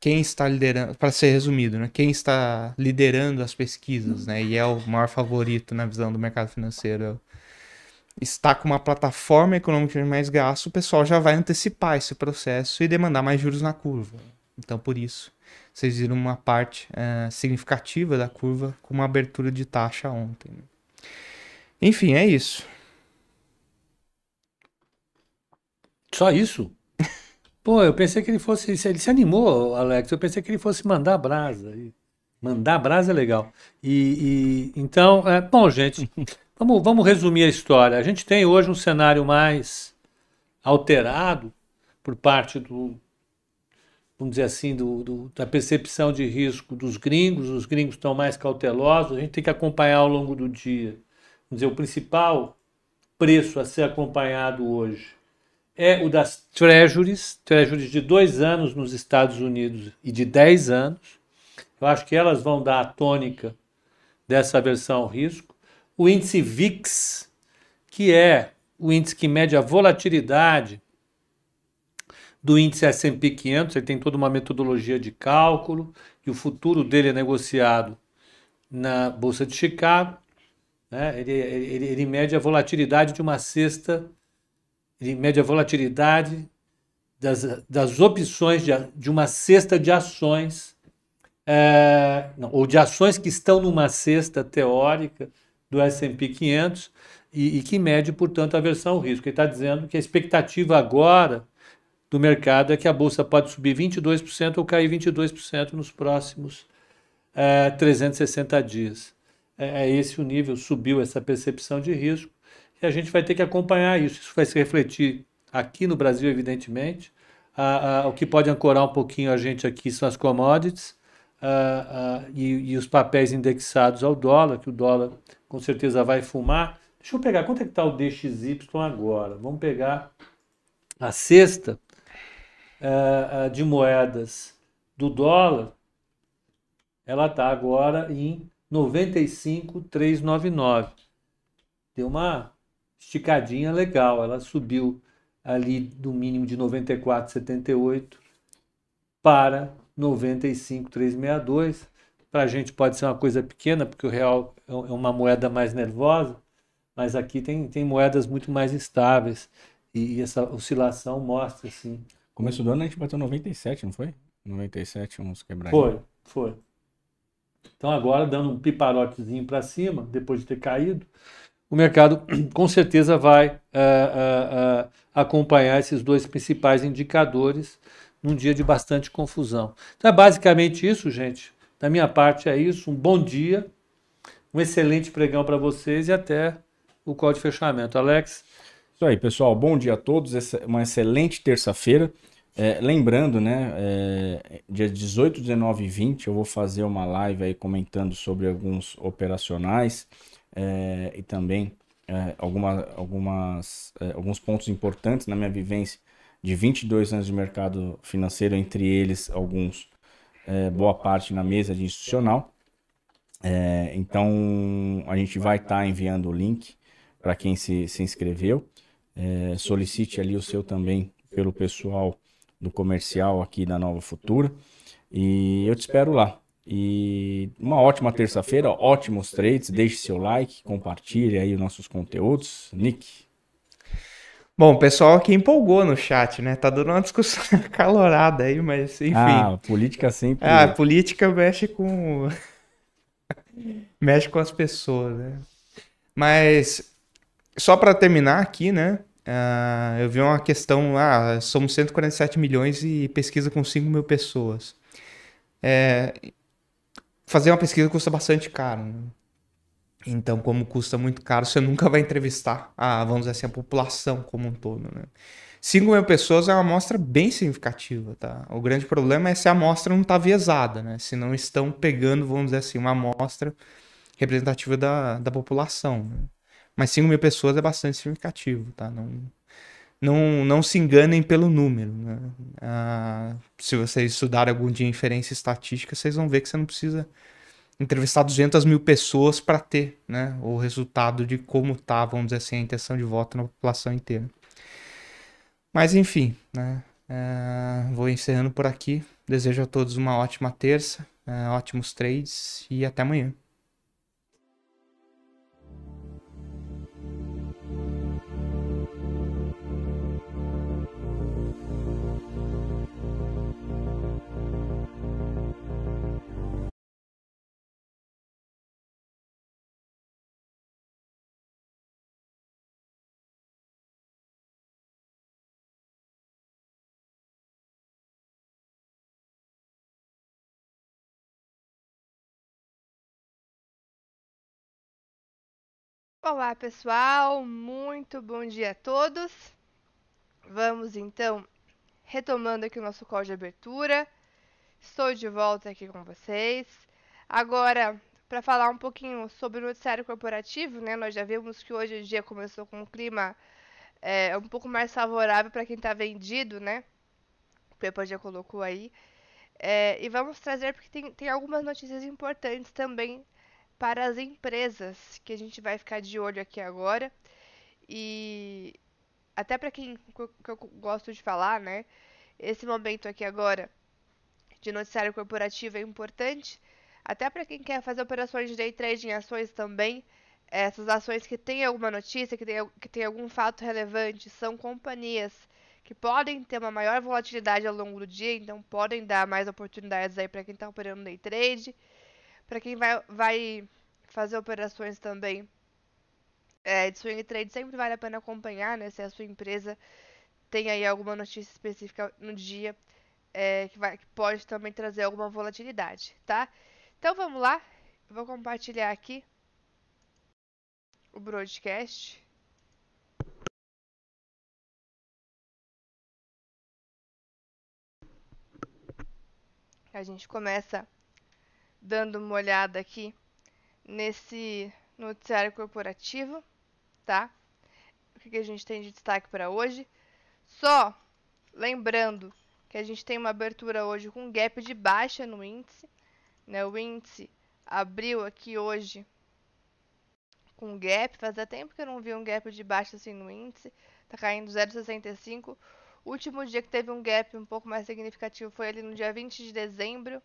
quem está liderando, para ser resumido, né, quem está liderando as pesquisas, né, e é o maior favorito na visão do mercado financeiro, está com uma plataforma econômica de mais gasto, o pessoal já vai antecipar esse processo e demandar mais juros na curva. Então, por isso, vocês viram uma parte uh, significativa da curva com uma abertura de taxa ontem. Enfim, é isso. Só isso? Pô, eu pensei que ele fosse. Ele se animou, Alex. Eu pensei que ele fosse mandar brasa. Mandar brasa é legal. E, e então, é, bom, gente, vamos, vamos resumir a história. A gente tem hoje um cenário mais alterado por parte do, vamos dizer assim, do, do, da percepção de risco dos gringos. Os gringos estão mais cautelosos. A gente tem que acompanhar ao longo do dia. Vamos dizer, o principal preço a ser acompanhado hoje é o das treasuries, treasuries de dois anos nos Estados Unidos e de 10 anos. Eu acho que elas vão dar a tônica dessa versão risco. O índice VIX, que é o índice que mede a volatilidade do índice S&P 500, ele tem toda uma metodologia de cálculo e o futuro dele é negociado na Bolsa de Chicago. Né? Ele, ele, ele mede a volatilidade de uma cesta ele mede a volatilidade das, das opções de, de uma cesta de ações, é, não, ou de ações que estão numa cesta teórica do S&P 500 e, e, que mede, portanto, a versão risco. Ele está dizendo que a expectativa agora do mercado é que a bolsa pode subir 22% ou cair 22% nos próximos é, 360 dias. É, é esse o nível, subiu essa percepção de risco e a gente vai ter que acompanhar isso. Isso vai se refletir aqui no Brasil, evidentemente. O que pode ancorar um pouquinho a gente aqui são as commodities e, e, os papéis indexados ao dólar, que o dólar com certeza vai fumar. Deixa eu pegar, quanto é que está o DXY agora? Vamos pegar a cesta de moedas do dólar, ela está agora em 95,399. Deu uma esticadinha legal, ela subiu ali do mínimo de 94,78 para 95,362. Para a gente pode ser uma coisa pequena, porque o real é, é uma moeda mais nervosa, mas aqui tem, tem moedas muito mais estáveis e, essa oscilação mostra assim. Começo do ano a gente bateu 97, não foi? 97, uns quebrados. Foi, foi. Então agora, dando um piparotezinho para cima, depois de ter caído, o mercado com certeza vai uh, uh, uh, acompanhar esses dois principais indicadores num dia de bastante confusão. Então é basicamente isso, gente. Da minha parte é isso. Um bom dia, um excelente pregão para vocês e até o call de fechamento. Alex? Isso aí, pessoal. Bom dia a todos. Uma excelente terça-feira. É, lembrando, né, é, dia 18, 19 e 20 eu vou fazer uma live aí comentando sobre alguns operacionais é, e também é, alguma, algumas, é, alguns pontos importantes na minha vivência de 22 anos de mercado financeiro, entre eles alguns, boa parte na mesa de institucional. então a gente vai estar tá enviando o link para quem se, se inscreveu. solicite ali o seu também pelo pessoal do comercial aqui da Nova Futura. E eu te espero lá. E uma ótima terça-feira, ótimos trades. Deixe seu like, compartilhe aí os nossos conteúdos. Nick. Bom, o pessoal aqui empolgou no chat, né? Tá dando uma discussão acalorada aí, mas enfim. Ah, política sempre. Ah, política mexe com. mexe com as pessoas, né? Mas, só para terminar aqui, né? Uh, eu vi uma questão, ah, somos 147 milhões e pesquisa com 5 mil pessoas. É, fazer uma pesquisa custa bastante caro. Né? Então, como custa muito caro, você nunca vai entrevistar a, vamos dizer assim, a população como um todo. Né? 5 mil pessoas é uma amostra bem significativa. Tá? O grande problema é se a amostra não está viesada, né? se não estão pegando, vamos dizer assim, uma amostra representativa da, da população. Né? Mas 5 mil pessoas é bastante significativo, tá? Não, não, não se enganem pelo número. Né? Ah, se vocês estudarem algum dia inferência estatística, vocês vão ver que você não precisa entrevistar 200 mil pessoas para ter né, o resultado de como tá, vamos dizer assim, a intenção de voto na população inteira. Mas enfim, né, ah, vou encerrando por aqui. Desejo a todos uma ótima terça, ah, ótimos trades e até amanhã. Olá, pessoal, muito bom dia a todos. Vamos então retomando aqui o nosso call de abertura. Estou de volta aqui com vocês. Agora, para falar um pouquinho sobre o noticiário corporativo, né? Nós já vimos que hoje o dia começou com um clima é, um pouco mais favorável para quem está vendido, né? O Pepa já colocou aí. É, e vamos trazer porque tem, tem algumas notícias importantes também para as empresas, que a gente vai ficar de olho aqui agora. E até para quem que eu gosto de falar, né? Esse momento aqui agora de noticiário corporativo é importante, até para quem quer fazer operações de day trade em ações também. Essas ações que têm alguma notícia, que tem, que tem algum fato relevante, são companhias que podem ter uma maior volatilidade ao longo do dia, então podem dar mais oportunidades aí para quem está operando day trade. Para quem vai, vai fazer operações também é, de swing trade, sempre vale a pena acompanhar, né? Se a sua empresa tem aí alguma notícia específica no dia é, que, vai, que pode também trazer alguma volatilidade, tá? Então vamos lá, eu vou compartilhar aqui o broadcast. A gente começa dando uma olhada aqui nesse noticiário corporativo, tá? O que, a gente tem de destaque para hoje? Só lembrando que a gente tem uma abertura hoje com gap de baixa no índice, né? O índice abriu aqui hoje com gap, fazia tempo que eu não vi um gap de baixa assim no índice, tá caindo 0,65. O último dia que teve um gap um pouco mais significativo foi ali no dia 20 de dezembro,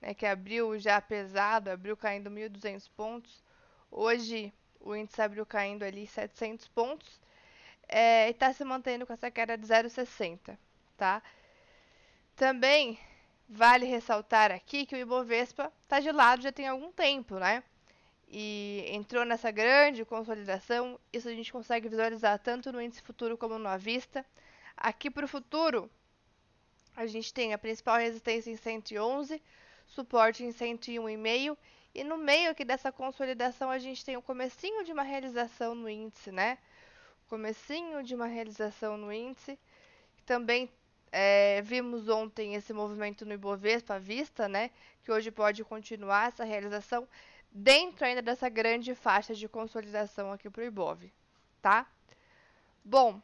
né, que abriu já pesado, abriu caindo 1.200 pontos. Hoje o índice abriu caindo ali 700 pontos é, e está se mantendo com essa queda de 0,60, tá? Também vale ressaltar aqui que o Ibovespa está de lado já tem algum tempo, né? E entrou nessa grande consolidação. Isso a gente consegue visualizar tanto no índice futuro como no à vista. Aqui para o futuro, a gente tem a principal resistência em 111, suporte em 101,5 e no meio aqui dessa consolidação a gente tem o comecinho de uma realização no índice, né? Comecinho de uma realização no índice. Também é, vimos ontem esse movimento no Ibovespa à vista, né? Que hoje pode continuar essa realização dentro ainda dessa grande faixa de consolidação aqui para o Ibov, tá? Bom,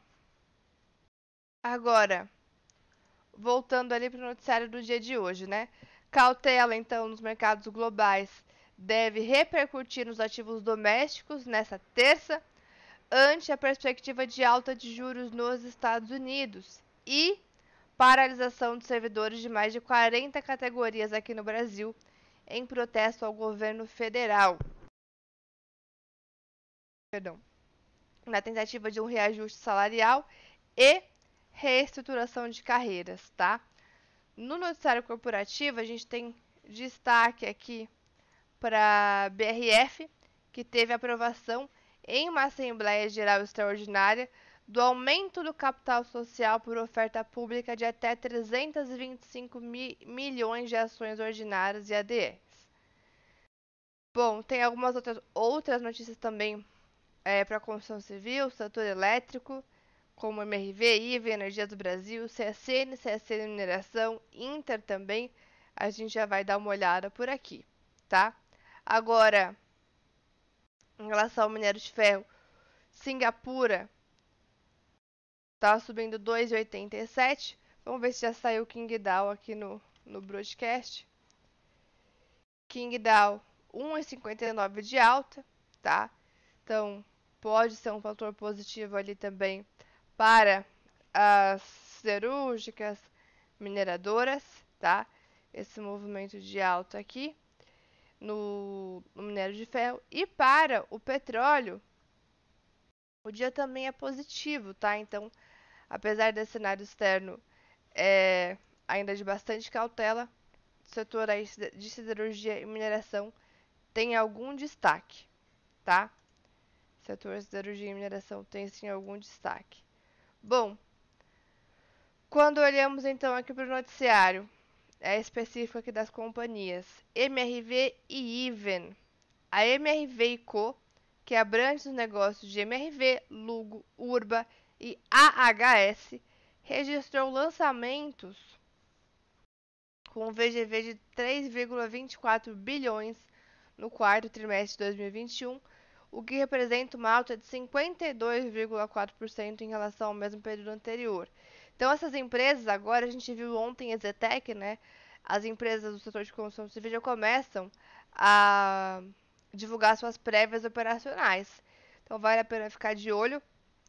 agora, voltando ali para o noticiário do dia de hoje, né? Cautela, então, nos mercados globais deve repercutir nos ativos domésticos nessa terça, ante a perspectiva de alta de juros nos Estados Unidos e paralisação de servidores de mais de 40 categorias aqui no Brasil em protesto ao governo federal. Perdão. Na tentativa de um reajuste salarial e reestruturação de carreiras, tá? No noticiário corporativo, a gente tem destaque aqui para BRF, que teve aprovação em uma Assembleia Geral Extraordinária do aumento do capital social por oferta pública de até 325 mi milhões de ações ordinárias e ADRs. Bom, tem algumas outras, outras notícias também é, para a construção civil, setor elétrico, como MRV, IVE, Energia do Brasil, CSN, CSN Mineração, Inter também. A gente já vai dar uma olhada por aqui, tá? Agora, em relação ao minério de ferro, Singapura Tá subindo 2,87. Vamos ver se já saiu o King Dow aqui no, no broadcast. King Dow 1,59 de alta, tá? Então, pode ser um fator positivo ali também para as cirúrgicas, mineradoras, tá? Esse movimento de alta aqui no, no minério de ferro. E para o petróleo, o dia também é positivo, tá? Então, apesar desse cenário externo é, ainda de bastante cautela, o setor de siderurgia e mineração tem algum destaque, tá? Setor de siderurgia e mineração tem sim algum destaque. Bom, quando olhamos então aqui para o noticiário, é específico aqui das companhias MRV e Even. A MRV Co, que abrange os negócios de MRV, Lugo, Urba e AHS registrou lançamentos com um VGV de 3,24 bilhões no quarto trimestre de 2021, o que representa uma alta de 52,4% em relação ao mesmo período anterior. Então essas empresas agora a gente viu ontem a Zetec, né? As empresas do setor de construção civil já começam a divulgar suas prévias operacionais. Então vale a pena ficar de olho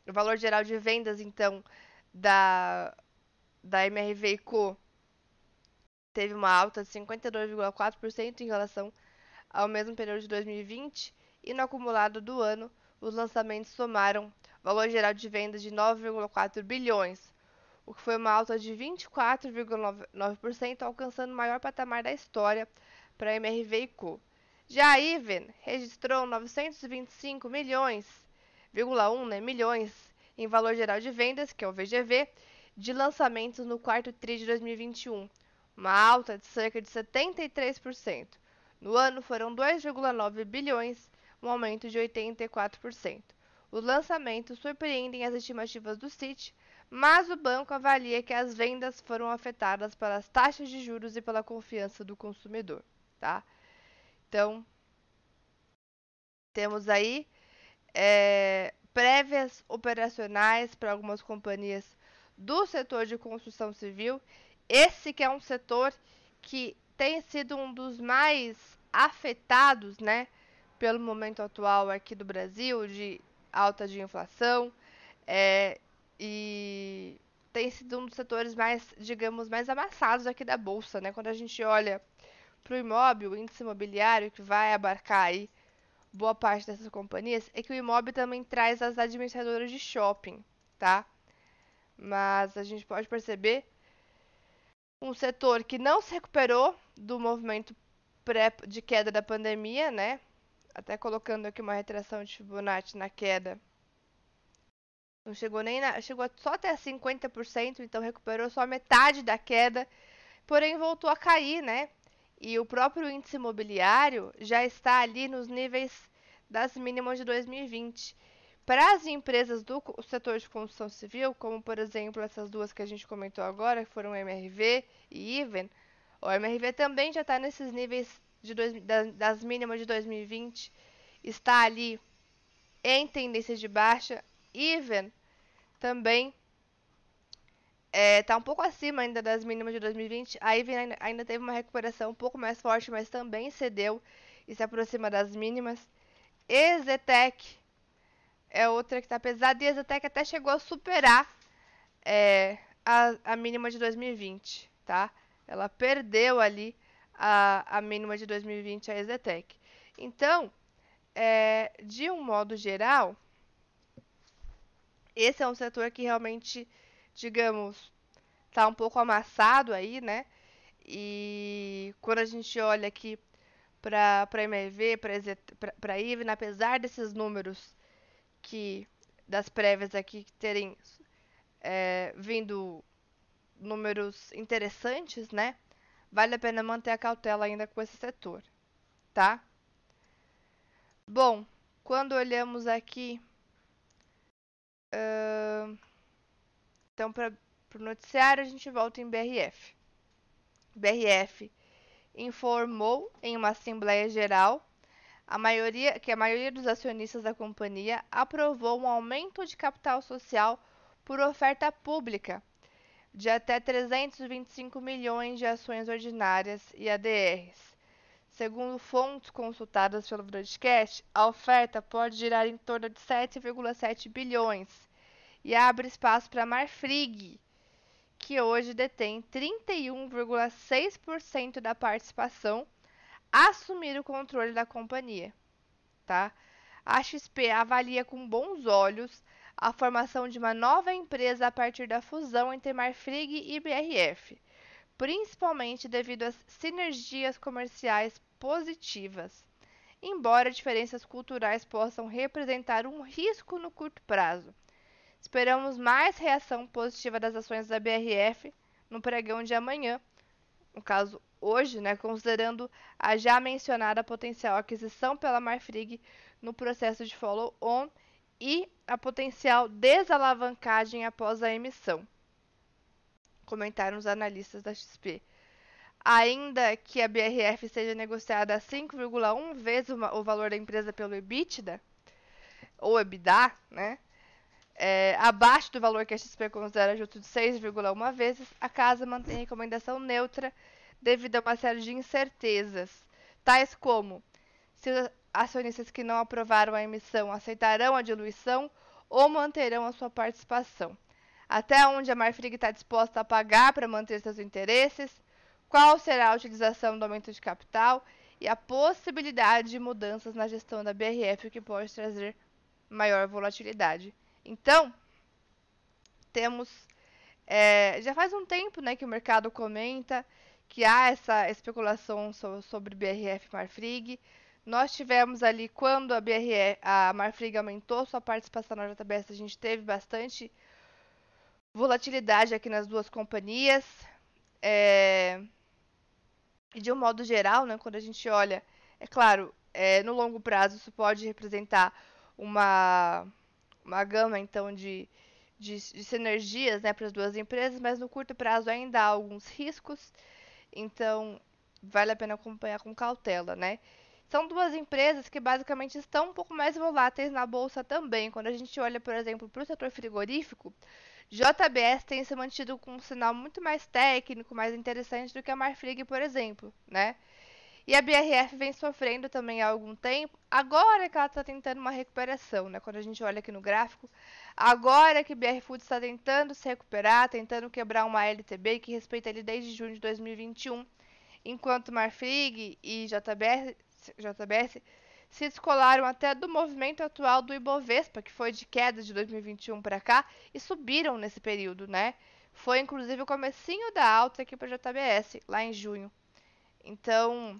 o valor geral de vendas, então, da, da MRV Co teve uma alta de 52,4% em relação ao mesmo período de 2020 e no acumulado do ano os lançamentos somaram valor geral de vendas de 9,4 bilhões, o que foi uma alta de 24,9%, alcançando o maior patamar da história para a MRV Co. Já a Even registrou 925 milhões 1,1 né, milhões em valor geral de vendas, que é o VGV, de lançamentos no quarto TRI de 2021, uma alta de cerca de 73%. No ano foram 2,9 bilhões, um aumento de 84%. Os lançamentos surpreendem as estimativas do CIT, mas o banco avalia que as vendas foram afetadas pelas taxas de juros e pela confiança do consumidor, tá? Então, temos aí é, prévias operacionais para algumas companhias do setor de construção civil. Esse que é um setor que tem sido um dos mais afetados, né, pelo momento atual aqui do Brasil, de alta de inflação, é, e tem sido um dos setores mais, digamos, mais amassados aqui da bolsa, né? Quando a gente olha para o imóvel, o índice imobiliário que vai abarcar aí boa parte dessas companhias, é que o imóvel também traz as administradoras de shopping, tá? Mas a gente pode perceber um setor que não se recuperou do movimento pré de queda da pandemia, né? Até colocando aqui uma retração de Fibonacci na queda. Não chegou nem na, chegou só até 50%, então recuperou só metade da queda, porém voltou a cair, né? E o próprio índice imobiliário já está ali nos níveis das mínimas de 2020. Para as empresas do setor de construção civil, como por exemplo essas duas que a gente comentou agora, que foram MRV e Even, o MRV também já está nesses níveis dois, das, das mínimas de 2020, está ali em tendência de baixa. Even também está é, tá um pouco acima ainda das mínimas de 2020. A Even ainda, teve uma recuperação um pouco mais forte, mas também cedeu e se aproxima das mínimas. Exetec é outra que está pesada e a Exetec até chegou a superar é, a, a mínima de 2020, tá? Ela perdeu ali a, a mínima de 2020, a Exetec. Então, é, de um modo geral, esse é um setor que realmente, digamos, está um pouco amassado aí, né? E quando a gente olha aqui para a MRV, para a IVN, apesar desses números que das prévias aqui terem é, vindo números interessantes, né? Vale a pena manter a cautela ainda com esse setor, tá? Bom, quando olhamos aqui, uh, então para o noticiário a gente volta em BRF. BRF informou em uma assembleia geral a maioria, que a maioria dos acionistas da companhia aprovou um aumento de capital social por oferta pública de até 325 milhões de ações ordinárias e ADRs. Segundo fontes consultadas pelo broadcast, a oferta pode girar em torno de 7,7 bilhões e abre espaço para a Marfrig, que hoje detém 31,6% da participação assumir o controle da companhia, tá? A XP avalia com bons olhos a formação de uma nova empresa a partir da fusão entre Marfrig e BRF, principalmente devido às sinergias comerciais positivas. Embora diferenças culturais possam representar um risco no curto prazo, esperamos mais reação positiva das ações da BRF no pregão de amanhã, no caso hoje, né, considerando a já mencionada potencial aquisição pela Marfrig no processo de follow-on e a potencial desalavancagem após a emissão. Comentaram os analistas da XP. Ainda que a BRF seja negociada a 5,1 vezes o valor da empresa pelo EBITDA, ou EBITDA, né? É, abaixo do valor que a XP considera justo de 6,1 vezes, a casa mantém recomendação neutra devido a uma série de incertezas, tais como se acionistas que não aprovaram a emissão aceitarão a diluição ou manterão a sua participação, até onde a Marfrig está disposta a pagar para manter seus interesses, qual será a utilização do aumento de capital e a possibilidade de mudanças na gestão da BRF, o que pode trazer maior volatilidade. Então, temos. É, já faz um tempo né, que o mercado comenta que há essa especulação sobre BRF Marfrig. Nós tivemos ali, quando a, BRF, a Marfrig aumentou sua participação na JBS, a gente teve bastante volatilidade aqui nas duas companhias. É... E de um modo geral, né, quando a gente olha, é claro, é, no longo prazo isso pode representar uma, uma gama então de, de, de sinergias né, para as duas empresas, mas no curto prazo ainda há alguns riscos. Então, vale a pena acompanhar com cautela, né? São duas empresas que basicamente estão um pouco mais voláteis na bolsa também. Quando a gente olha, por exemplo, para o setor frigorífico, JBS tem se mantido com um sinal muito mais técnico, mais interessante do que a Marfrig, por exemplo, né? E a BRF vem sofrendo também há algum tempo. Agora que ela está tentando uma recuperação, né? Quando a gente olha aqui no gráfico, agora que BR Foods está tentando se recuperar, tentando quebrar uma LTB que respeita ele desde junho de 2021, enquanto Marfrig e JBS, JBS se descolaram até do movimento atual do Ibovespa, que foi de queda de 2021 para cá, e subiram nesse período, né? Foi inclusive o comecinho da alta aqui para JBS, lá em junho. Então,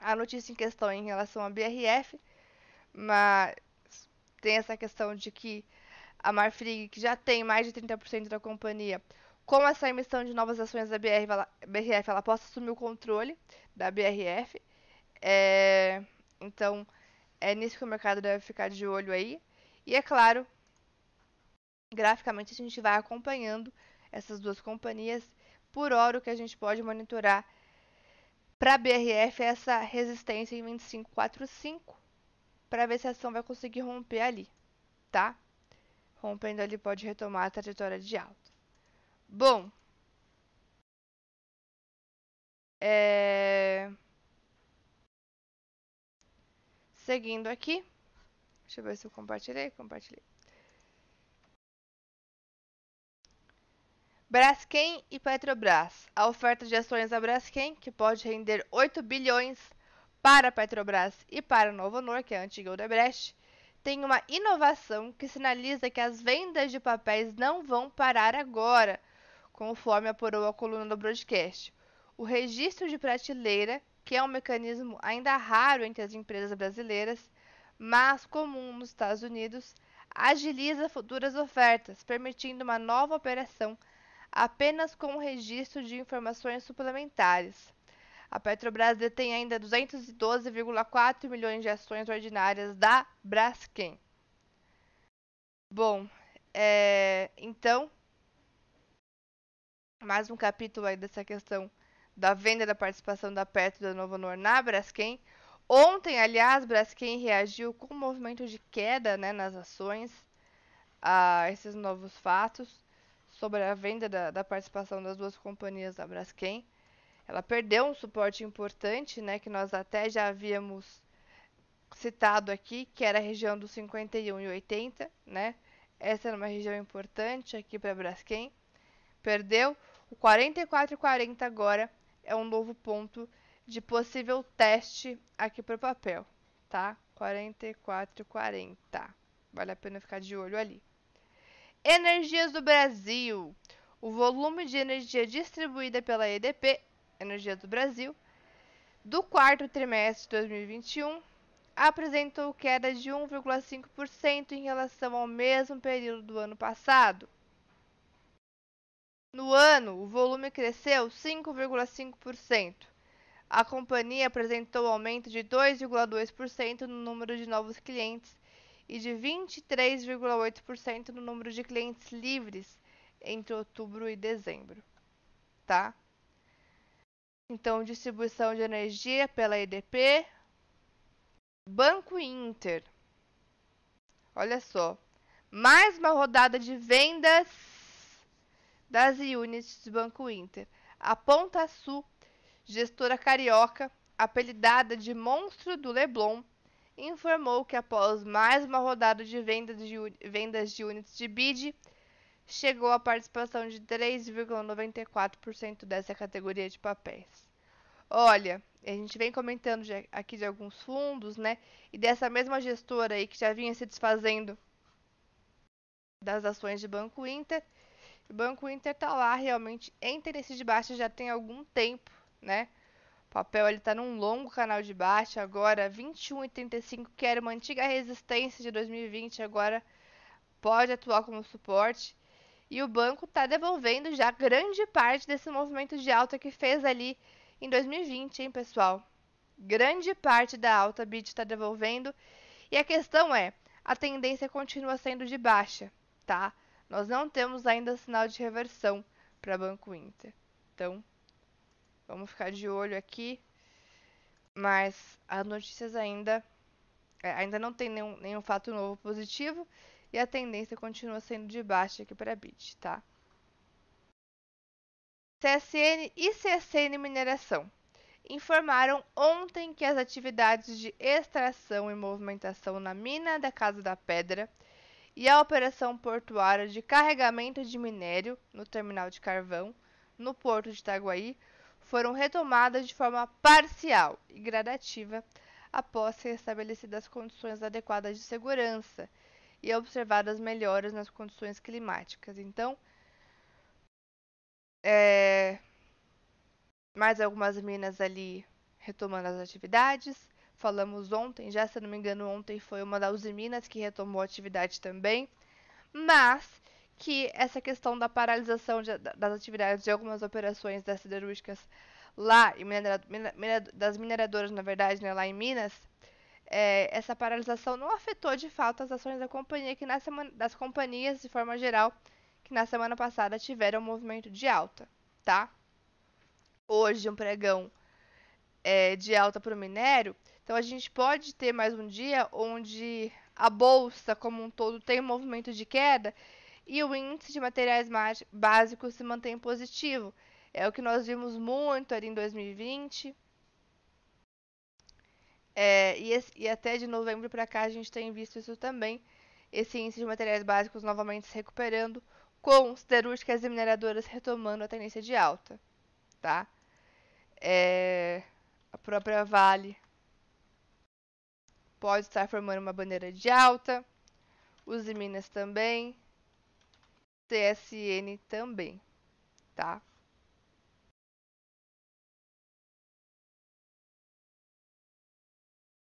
a notícia em questão em relação à BRF, mas tem essa questão de que a Marfrig, que já tem mais de 30% da companhia, com essa emissão de novas ações da BRF, ela possa assumir o controle da BRF. É, então, é nisso que o mercado deve ficar de olho aí. E é claro, graficamente a gente vai acompanhando essas duas companhias. Por hora, o que a gente pode monitorar para a BRF é essa resistência em 2545 para ver se a ação vai conseguir romper ali, tá? Rompendo ali pode retomar a trajetória de alta. Bom, é... Seguindo aqui. Deixa eu ver se eu compartilhei. Compartilhei. Braskem e Petrobras. A oferta de ações da Braskem, que pode render 8 bilhões para a Petrobras e para a Novo Honor, que é a antiga Odebrecht, tem uma inovação que sinaliza que as vendas de papéis não vão parar agora, conforme apurou a coluna do broadcast. O registro de prateleira que é um mecanismo ainda raro entre as empresas brasileiras, mas comum nos Estados Unidos, agiliza futuras ofertas, permitindo uma nova operação apenas com o registro de informações suplementares. A Petrobras detém ainda 212,4 milhões de ações ordinárias da Braskem. Bom, é, então, mais um capítulo aí dessa questão da venda da participação da Petro da Novo Honor na Braskem. Ontem, aliás, Braskem reagiu com um movimento de queda né, nas ações a esses novos fatos sobre a venda da, da, participação das duas companhias da Braskem. Ela perdeu um suporte importante, né, que nós até já havíamos citado aqui, que era a região dos 51 e 80, né? Essa era uma região importante aqui para Braskem. Perdeu o 44 e 40 agora é um novo ponto de possível teste aqui para o papel, tá? 44,40. Vale a pena ficar de olho ali. Energias do Brasil. O volume de energia distribuída pela EDP, Energias do Brasil, do quarto trimestre de 2021 apresentou queda de 1,5% em relação ao mesmo período do ano passado. No ano, o volume cresceu 5,5%. A companhia apresentou aumento de 2,2% no número de novos clientes e de 23,8% no número de clientes livres entre outubro e dezembro, tá? Então, distribuição de energia pela EDP, Banco Inter. Olha só, mais uma rodada de vendas das units do Banco Inter. A Ponta Sul, gestora carioca, apelidada de Monstro do Leblon, informou que após mais uma rodada de vendas de, vendas de units de BID, chegou à participação de 3,94% dessa categoria de papéis. Olha, a gente vem comentando aqui de alguns fundos, né? E dessa mesma gestora aí que já vinha se desfazendo das ações de Banco Inter, o Banco Inter está lá realmente em interesse de baixa já tem algum tempo, né? O papel está num longo canal de baixa, agora 21,35, que era uma antiga resistência de 2020, agora pode atuar como suporte. E o banco está devolvendo já grande parte desse movimento de alta que fez ali em 2020, hein, pessoal? Grande parte da alta BIT está devolvendo. E a questão é, a tendência continua sendo de baixa, tá? Nós não temos ainda sinal de reversão para Banco Inter. Então, vamos ficar de olho aqui. Mas as notícias ainda é, ainda não tem nenhum, nenhum fato novo positivo. e a tendência continua sendo de baixa aqui para a BIT, tá? CSN e CSN Mineração informaram ontem que as atividades de extração e movimentação na mina da Casa da Pedra e a operação portuária de carregamento de minério no terminal de carvão no porto de Itaguaí foram retomadas de forma parcial e gradativa após restabelecidas condições adequadas de segurança e observadas melhoras nas condições climáticas. Então, é, mais algumas minas ali retomando as atividades. Falamos ontem, já se não me engano, ontem foi uma das minas que retomou a atividade também. Mas que essa questão da paralisação de, das atividades de algumas operações das siderúrgicas lá, das mineradoras, na verdade, né, lá em Minas, é, essa paralisação não afetou de fato as ações da companhia, que na semana, das companhias de forma geral, que na semana passada tiveram um movimento de alta, tá? hoje um pregão é, de alta para o minério, então a gente pode ter mais um dia onde a bolsa como um todo tem um movimento de queda e o índice de materiais básicos se mantém positivo. É o que nós vimos muito ali em 2020. É, e, esse, e, até de novembro para cá a gente tem visto isso também. Esse índice de materiais básicos novamente se recuperando, com siderúrgicas e mineradoras retomando a tendência de alta. Tá? É, a própria Vale pode estar formando uma bandeira de alta, os de Minas também, CSN também, tá?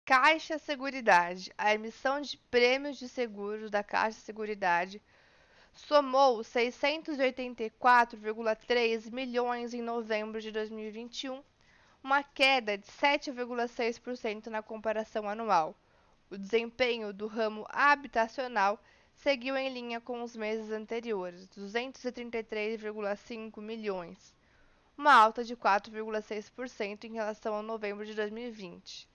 Caixa Seguridade. A emissão de prêmios de seguros da Caixa Seguridade somou 684,3 milhões em novembro de 2021, uma queda de 7,6% na comparação anual. O desempenho do ramo habitacional seguiu em linha com os meses anteriores, 233,5 milhões, uma alta de 4,6% em relação a novembro de 2020.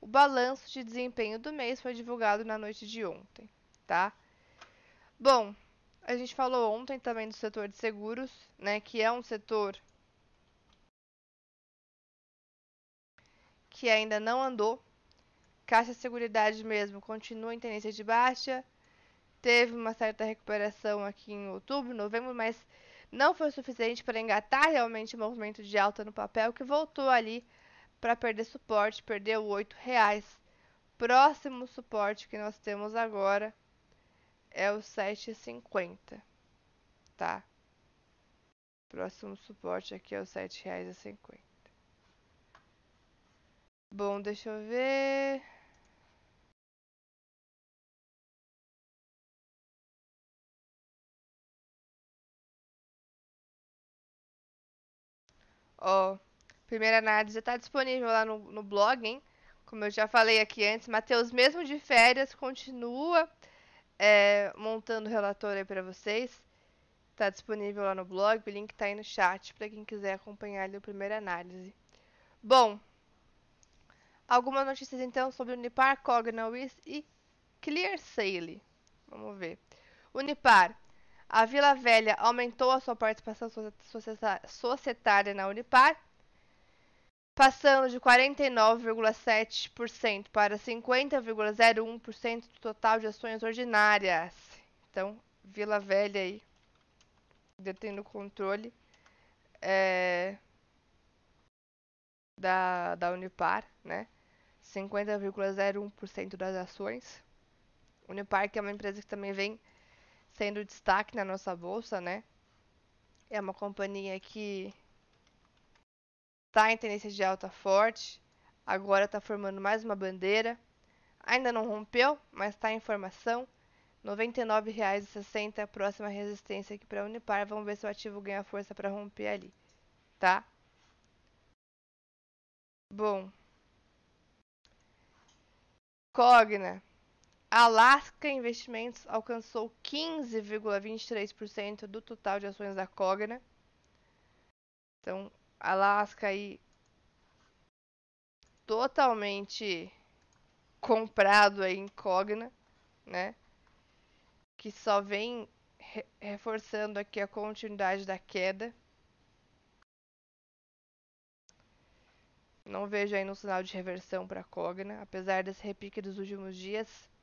O balanço de desempenho do mês foi divulgado na noite de ontem, tá? Bom, a gente falou ontem também do setor de seguros, né, que é um setor que ainda não andou. Caixa Seguridade mesmo continua em tendência de baixa. Teve uma certa recuperação aqui em outubro, novembro, mas não foi suficiente para engatar realmente o movimento de alta no papel, que voltou ali para perder suporte, perdeu R$ reais. Próximo suporte que nós temos agora é o 7,50, tá? Próximo suporte aqui é o R$ 7,50. Bom, deixa eu ver. Ó, primeira análise está disponível lá no, no blog, hein? Como eu já falei aqui antes, Matheus, mesmo de férias, continua é, montando o relatório aí para vocês. Está disponível lá no blog, o link está aí no chat para quem quiser acompanhar ali a primeira análise. Bom, algumas notícias então sobre Unipar, Cogna, e Clear Sale. Vamos ver. Unipar. A Vila Velha aumentou a sua participação societária na Unipar passando de 49,7% para 50,01% do total de ações ordinárias. Então, Vila Velha aí detendo o controle é, da, da Unipar, né? 50,01% das ações. Unipar que é uma empresa que também vem sendo destaque na nossa bolsa, né? É uma companhia que está em tendência de alta forte, agora está formando mais uma bandeira. Ainda não rompeu, mas está em formação. R$ 99,60 a próxima resistência aqui para Unipar. Vamos ver se o ativo ganha força para romper ali, tá? Bom. Cogna. Alaska Investimentos alcançou 15,23% do total de ações da Cogna. Então, Alaska aí totalmente comprado aí em Cogna, né? que só vem re reforçando aqui a continuidade da queda. Não vejo aí no sinal de reversão para Cogna, apesar desse repique dos últimos dias.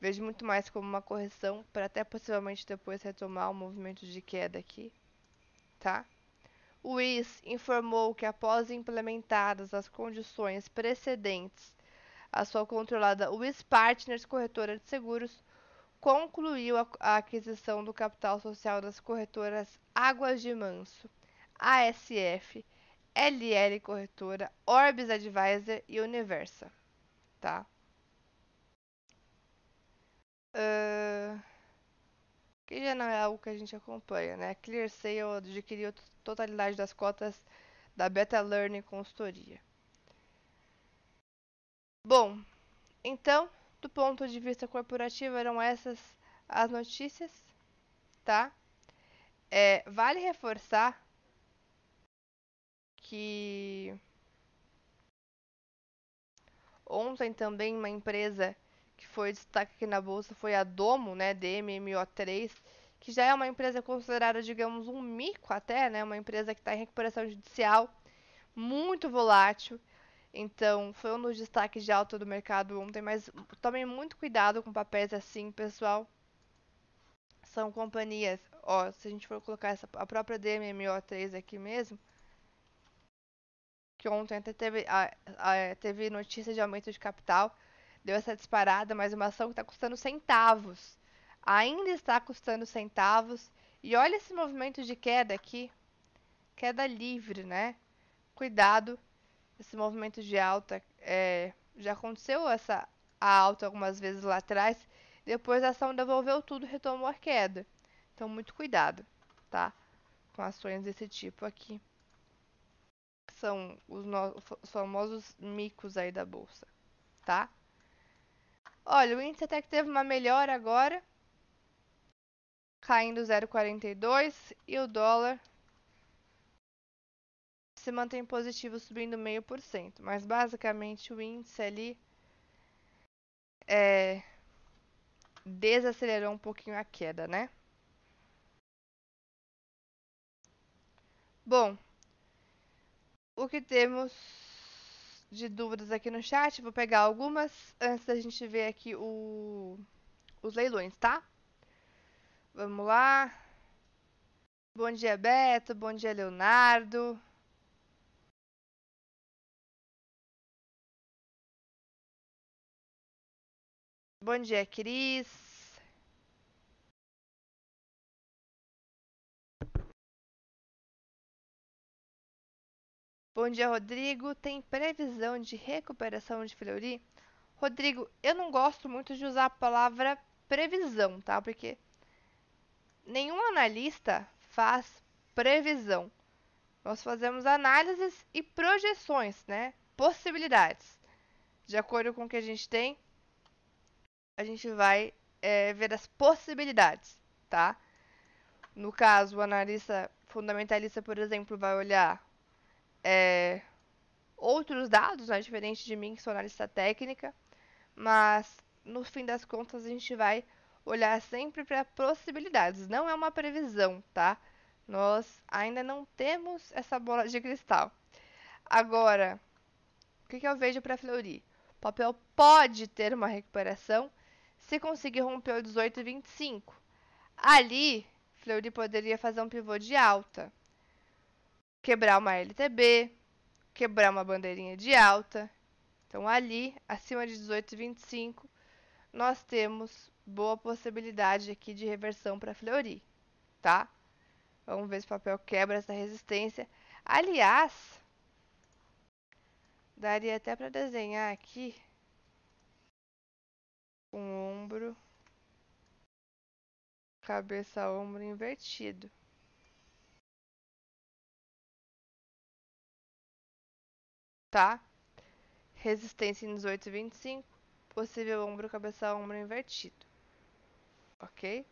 Vejo muito mais como uma correção para até possivelmente depois retomar o movimento de queda aqui, tá? O WIS informou que após implementadas as condições precedentes, a sua controlada WIS Partners Corretora de Seguros concluiu a, a aquisição do capital social das corretoras Águas de Manso, ASF, LL Corretora, Orbis Advisor e Universa, tá? Uh, que já não é algo que a gente acompanha, né? ClearSale adquiriu a totalidade das cotas da Beta Learning Consultoria. Bom, então, do ponto de vista corporativo, eram essas as notícias, tá? É, vale reforçar que ontem também uma empresa foi destaque aqui na bolsa foi a Domo, né, DMMO3, que já é uma empresa considerada, digamos, um mico até, né, uma empresa que está em recuperação judicial, muito volátil. Então, foi um dos destaques de alta do mercado ontem, mas tomem muito cuidado com papéis assim, pessoal. São companhias, ó, se a gente for colocar essa, a própria DMMO3 aqui mesmo, que ontem até teve, a, a, teve notícia de aumento de capital, deu essa disparada, mas uma ação que está custando centavos. Ainda está custando centavos. E olha esse movimento de queda aqui. Queda livre, né? Cuidado. Esse movimento de alta. É, já aconteceu essa alta algumas vezes lá atrás. Depois a ação devolveu tudo e retomou a queda. Então, muito cuidado, tá? Com ações desse tipo aqui. São os, no, os famosos micos aí da bolsa, tá? Olha, o índice até que teve uma melhora agora, caindo 0,42 e o dólar se mantém positivo, subindo meio por cento. Mas basicamente o índice ali é, desacelerou um pouquinho a queda, né? Bom, o que temos de dúvidas aqui no chat. Vou pegar algumas antes da gente ver aqui o, os leilões, tá? Vamos lá. Bom dia, Beto. Bom dia, Leonardo. Bom dia, Cris. Bom dia, Rodrigo. Tem previsão de recuperação de Fleury? Rodrigo, eu não gosto muito de usar a palavra previsão, tá? Porque nenhum analista faz previsão. Nós fazemos análises e projeções, né? Possibilidades. De acordo com o que a gente tem, a gente vai é, ver as possibilidades, tá? No caso, o analista fundamentalista, por exemplo, vai olhar é, outros dados, né, diferente de mim, que sou analista técnica, mas no fim das contas a gente vai olhar sempre para possibilidades, não é uma previsão, tá? Nós ainda não temos essa bola de cristal. Agora, o que, que eu vejo para Fleury? O papel pode ter uma recuperação se conseguir romper o 18,25. Ali, Fleury poderia fazer um pivô de alta quebrar uma LTB, quebrar uma bandeirinha de alta. Então ali, acima de 18,25, nós temos boa possibilidade aqui de reversão para Fleury, tá? Vamos ver se o papel quebra essa resistência. Aliás, daria até para desenhar aqui um ombro, cabeça, ombro invertido. Tá? Resistência em 18,25. Possível ombro, cabeça, ombro invertido. Ok?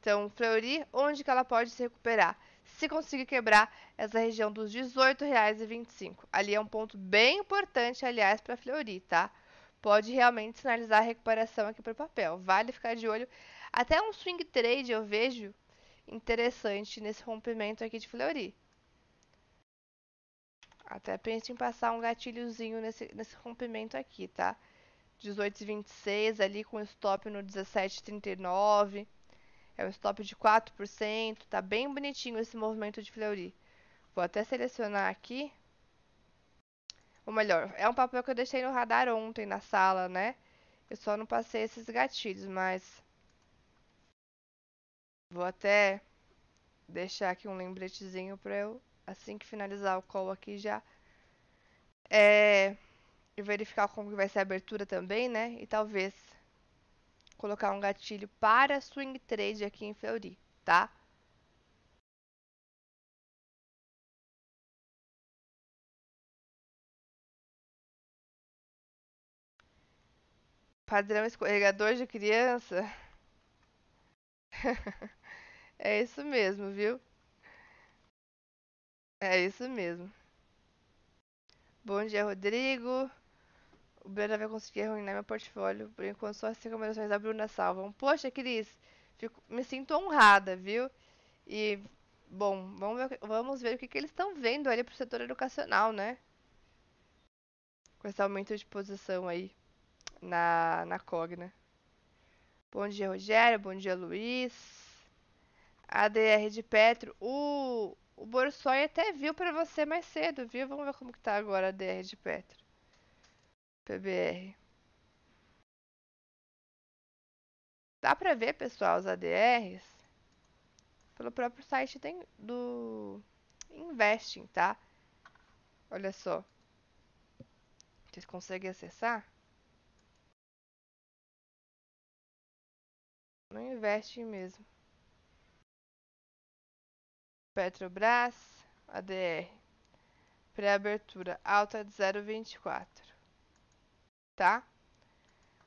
Então, Fleury, onde que ela pode se recuperar? Se conseguir quebrar essa região dos R$ 18,25. Ali é um ponto bem importante, aliás, para Fleury, tá? pode realmente sinalizar a recuperação aqui para o papel. Vale ficar de olho. Até um swing trade eu vejo interessante nesse rompimento aqui de Fleury. Até pense em passar um gatilhozinho nesse, nesse rompimento aqui, tá? 18,26 ali com stop no 17,39. É um stop de 4%. Tá bem bonitinho esse movimento de Fleury. Vou até selecionar aqui. Ou melhor, é um papel que eu deixei no radar ontem na sala, né? Eu só não passei esses gatilhos, mas... Vou até deixar aqui um lembretezinho para eu, assim que finalizar o call aqui, já... É... Verificar como que vai ser a abertura também, né? E talvez colocar um gatilho para swing trade aqui em Fleury, tá? Padrão escorregador de criança. é isso mesmo, viu? É isso mesmo. Bom dia, Rodrigo. O Bruna vai conseguir arruinar meu portfólio. Por enquanto, só as recomendações da Bruna salvam. Poxa, Cris, fico, me sinto honrada, viu? E, bom, vamos ver, vamos ver o que, que eles estão vendo ali pro setor educacional, né? Com esse aumento de posição aí na, na Cogna. Bom dia, Rogério. Bom dia, Luiz. ADR de Petro. O, o Borsoi até viu para você mais cedo, viu? Vamos ver como que tá agora a ADR de Petro. PBR. Dá pra ver, pessoal, os ADRs pelo próprio site do Investing, tá? Olha só. Vocês conseguem acessar? No Investing mesmo. Petrobras, ADR. Pré-abertura alta de 0,24 tá?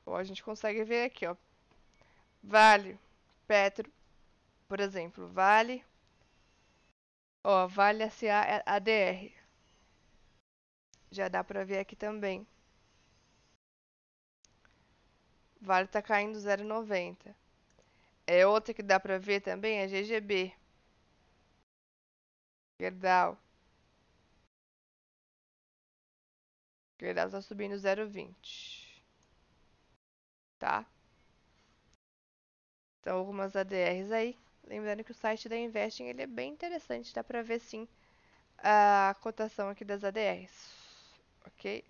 Ou a gente consegue ver aqui, ó. Vale, Petro, por exemplo, Vale, ó, Vale SA ADR. Já dá pra ver aqui também. Vale tá caindo 0,90. É outra que dá pra ver também, é GGB. Gerdau. Gerdau tá subindo 0,20. Tá? Então, algumas ADRs aí. Lembrando que o site da Investing ele é bem interessante. Dá pra ver, sim, a cotação aqui das ADRs. Ok?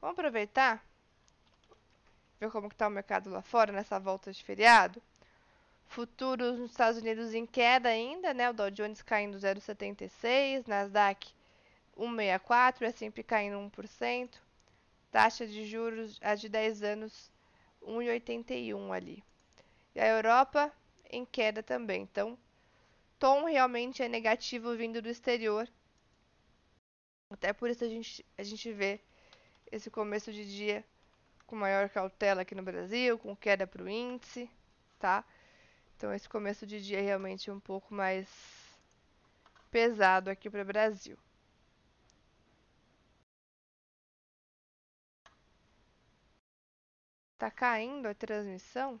Vamos aproveitar. Ver como está o mercado lá fora nessa volta de feriado. Futuros nos Estados Unidos em queda ainda, né? O Dow Jones caindo 0,76, Nasdaq 1,64, S&P caindo 1%, taxa de juros a de 10 anos 1,81 ali. E a Europa em queda também. Então, tom realmente é negativo vindo do exterior. Até por isso a gente, a gente vê esse começo de dia com maior cautela aqui no Brasil, com queda para o índice, tá? Então esse começo de dia é realmente um pouco mais pesado aqui para o Brasil. Tá caindo a transmissão?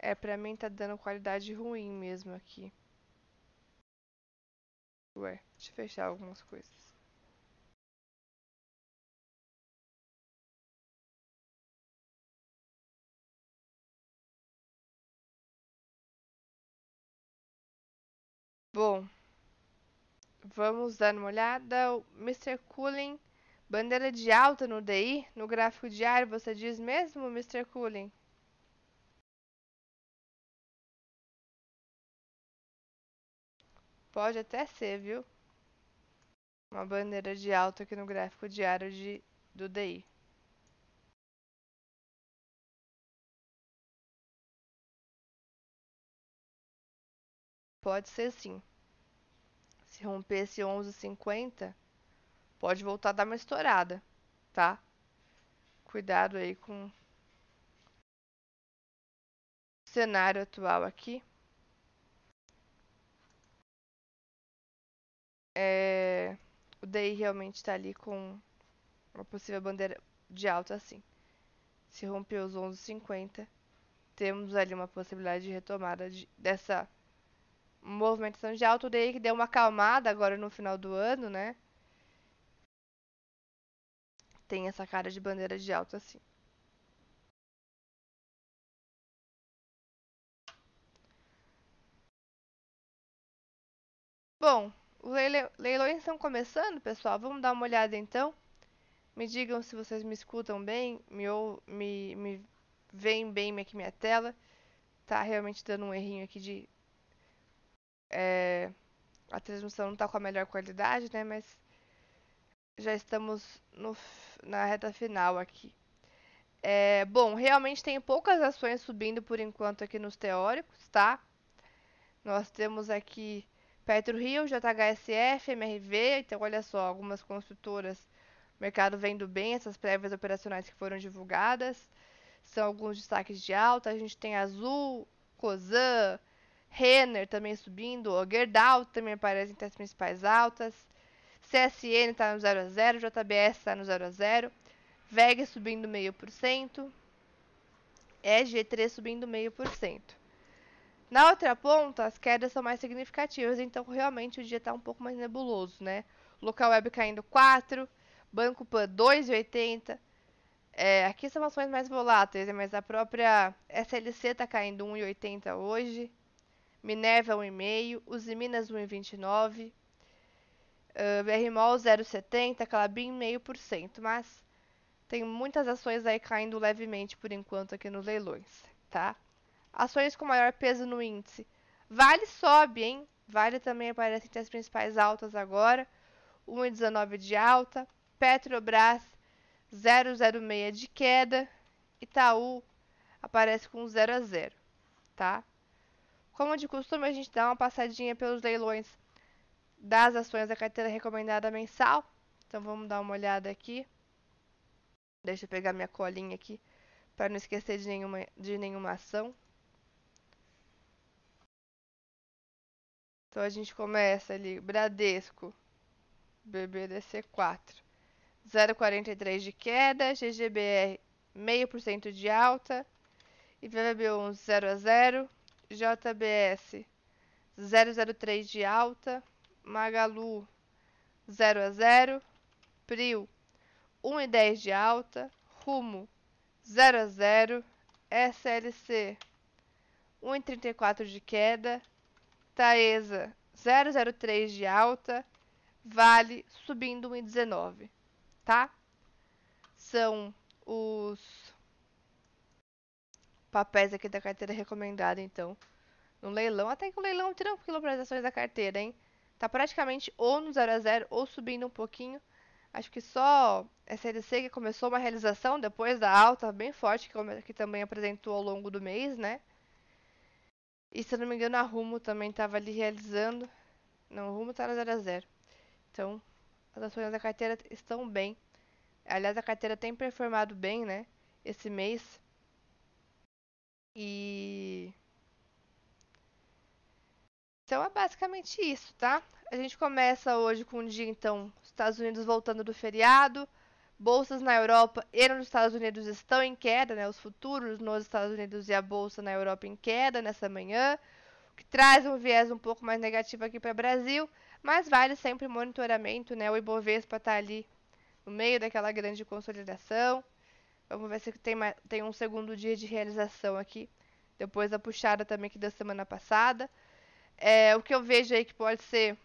É, pra mim tá dando qualidade ruim mesmo aqui. Ué, deixa eu fechar algumas coisas. Bom, vamos dar uma olhada. O Mr. Cooling, bandeira de alta no DI, no gráfico diário, você diz mesmo, Mr. Cooling? Pode até ser, viu? Uma bandeira de alta aqui no gráfico diário de, do DI. Pode ser sim. Se romper esse 11,50, pode voltar a dar uma estourada, tá? Cuidado aí com o cenário atual aqui. DI realmente está ali com uma possível bandeira de alta assim. Se romper os 11,50, temos ali uma possibilidade de retomada de, dessa movimentação de alta. O DI que deu uma acalmada agora no final do ano, né? Tem essa cara de bandeira de alta assim. Bom, os leilões estão começando, pessoal. Vamos dar uma olhada então. Me digam se vocês me escutam bem, me, ou, me, me veem bem aqui minha tela. Tá realmente dando um errinho aqui de. É, a transmissão não está com a melhor qualidade, né? Mas já estamos no, na reta final aqui. É, bom, realmente tem poucas ações subindo por enquanto aqui nos teóricos, tá? Nós temos aqui PetroRio, JHSF, MRV, então olha só, algumas construtoras, o mercado vendo bem essas prévias operacionais que foram divulgadas, são alguns destaques de alta, a gente tem Azul, Cosan, Renner também subindo, o Gerdau também aparece entre as principais altas, CSN está no 0 a 0, JBS está no 0 a 0, VEG subindo meio por cento, EG3 subindo meio por cento. Na outra ponta, as quedas são mais significativas, então realmente o dia está um pouco mais nebuloso, né? Local Web caindo 4, Banco Pan 2,80. É, aqui são ações mais voláteis, né? mas a própria SLC está caindo 1,80 hoje. Minerva 1,5, Uzi Minas 1,29. Uh, BRMOL 0,70, Clabin 0,5%, mas tem muitas ações aí caindo levemente por enquanto aqui nos leilões, tá? Ações com maior peso no índice. Vale sobe, hein? Vale também aparece entre as principais altas agora. 1,19 de alta. Petrobras 0,06 de queda. Itaú aparece com 0 a 0, tá? Como de costume, a gente dá uma passadinha pelos leilões das ações da carteira recomendada mensal. Então vamos dar uma olhada aqui. Deixa eu pegar minha colinha aqui para não esquecer de nenhuma, de nenhuma ação. Então a gente começa ali, Bradesco, BBDC4, 0,43 de queda, GGBR 0,5% de alta, IVVB11 0 a 0, JBS 003 de alta, Magalu 0 a 0, Prio 1,10 de alta, Rumo 0 a 0, SLC 1,34 de queda, Taesa 003 de alta, Vale subindo 1,19, tá? São os papéis aqui da carteira recomendada, então, no leilão. Até que o leilão tranquilo para as ações da carteira, hein? Tá praticamente ou no 0 a 0 ou subindo um pouquinho. Acho que só SLC que começou uma realização depois da alta bem forte que, também apresentou ao longo do mês, né? E se eu não me engano, a Rumo também estava ali realizando. Não, o Rumo está no 0 a 0 Então, as ações da carteira estão bem. Aliás, a carteira tem performado bem, né? Esse mês. E. Então é basicamente isso, tá? A gente começa hoje com o dia, então, Estados Unidos voltando do feriado. Bolsas na Europa e nos Estados Unidos estão em queda, né? Os futuros nos Estados Unidos e a bolsa na Europa em queda nessa manhã, o que traz um viés um pouco mais negativo aqui para o Brasil, mas vale sempre monitoramento, né? O Ibovespa está ali no meio daquela grande consolidação. Vamos ver se tem, tem um segundo dia de realização aqui, depois da puxada também que da semana passada. É, o que eu vejo aí que pode ser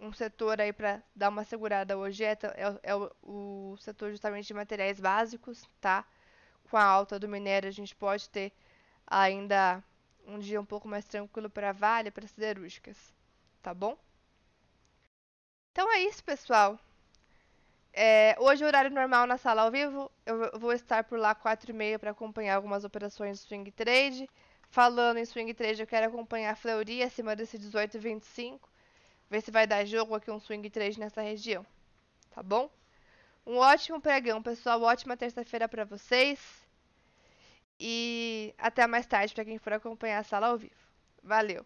um setor aí para dar uma segurada hoje é, é, é o, o, setor justamente de materiais básicos, tá? Com a alta do minério a gente pode ter ainda um dia um pouco mais tranquilo para Vale, para siderúrgicas, tá bom? Então é isso, pessoal. É, hoje, horário normal na sala ao vivo, eu vou estar por lá 4 e meia para acompanhar algumas operações de swing trade. Falando em swing trade, eu quero acompanhar a Fleury acima desse 18,25 ver se vai dar jogo aqui um swing 3 nessa região. Tá bom? Um ótimo pregão, pessoal. Ótima terça-feira para vocês. E até mais tarde para quem for acompanhar a sala ao vivo. Valeu!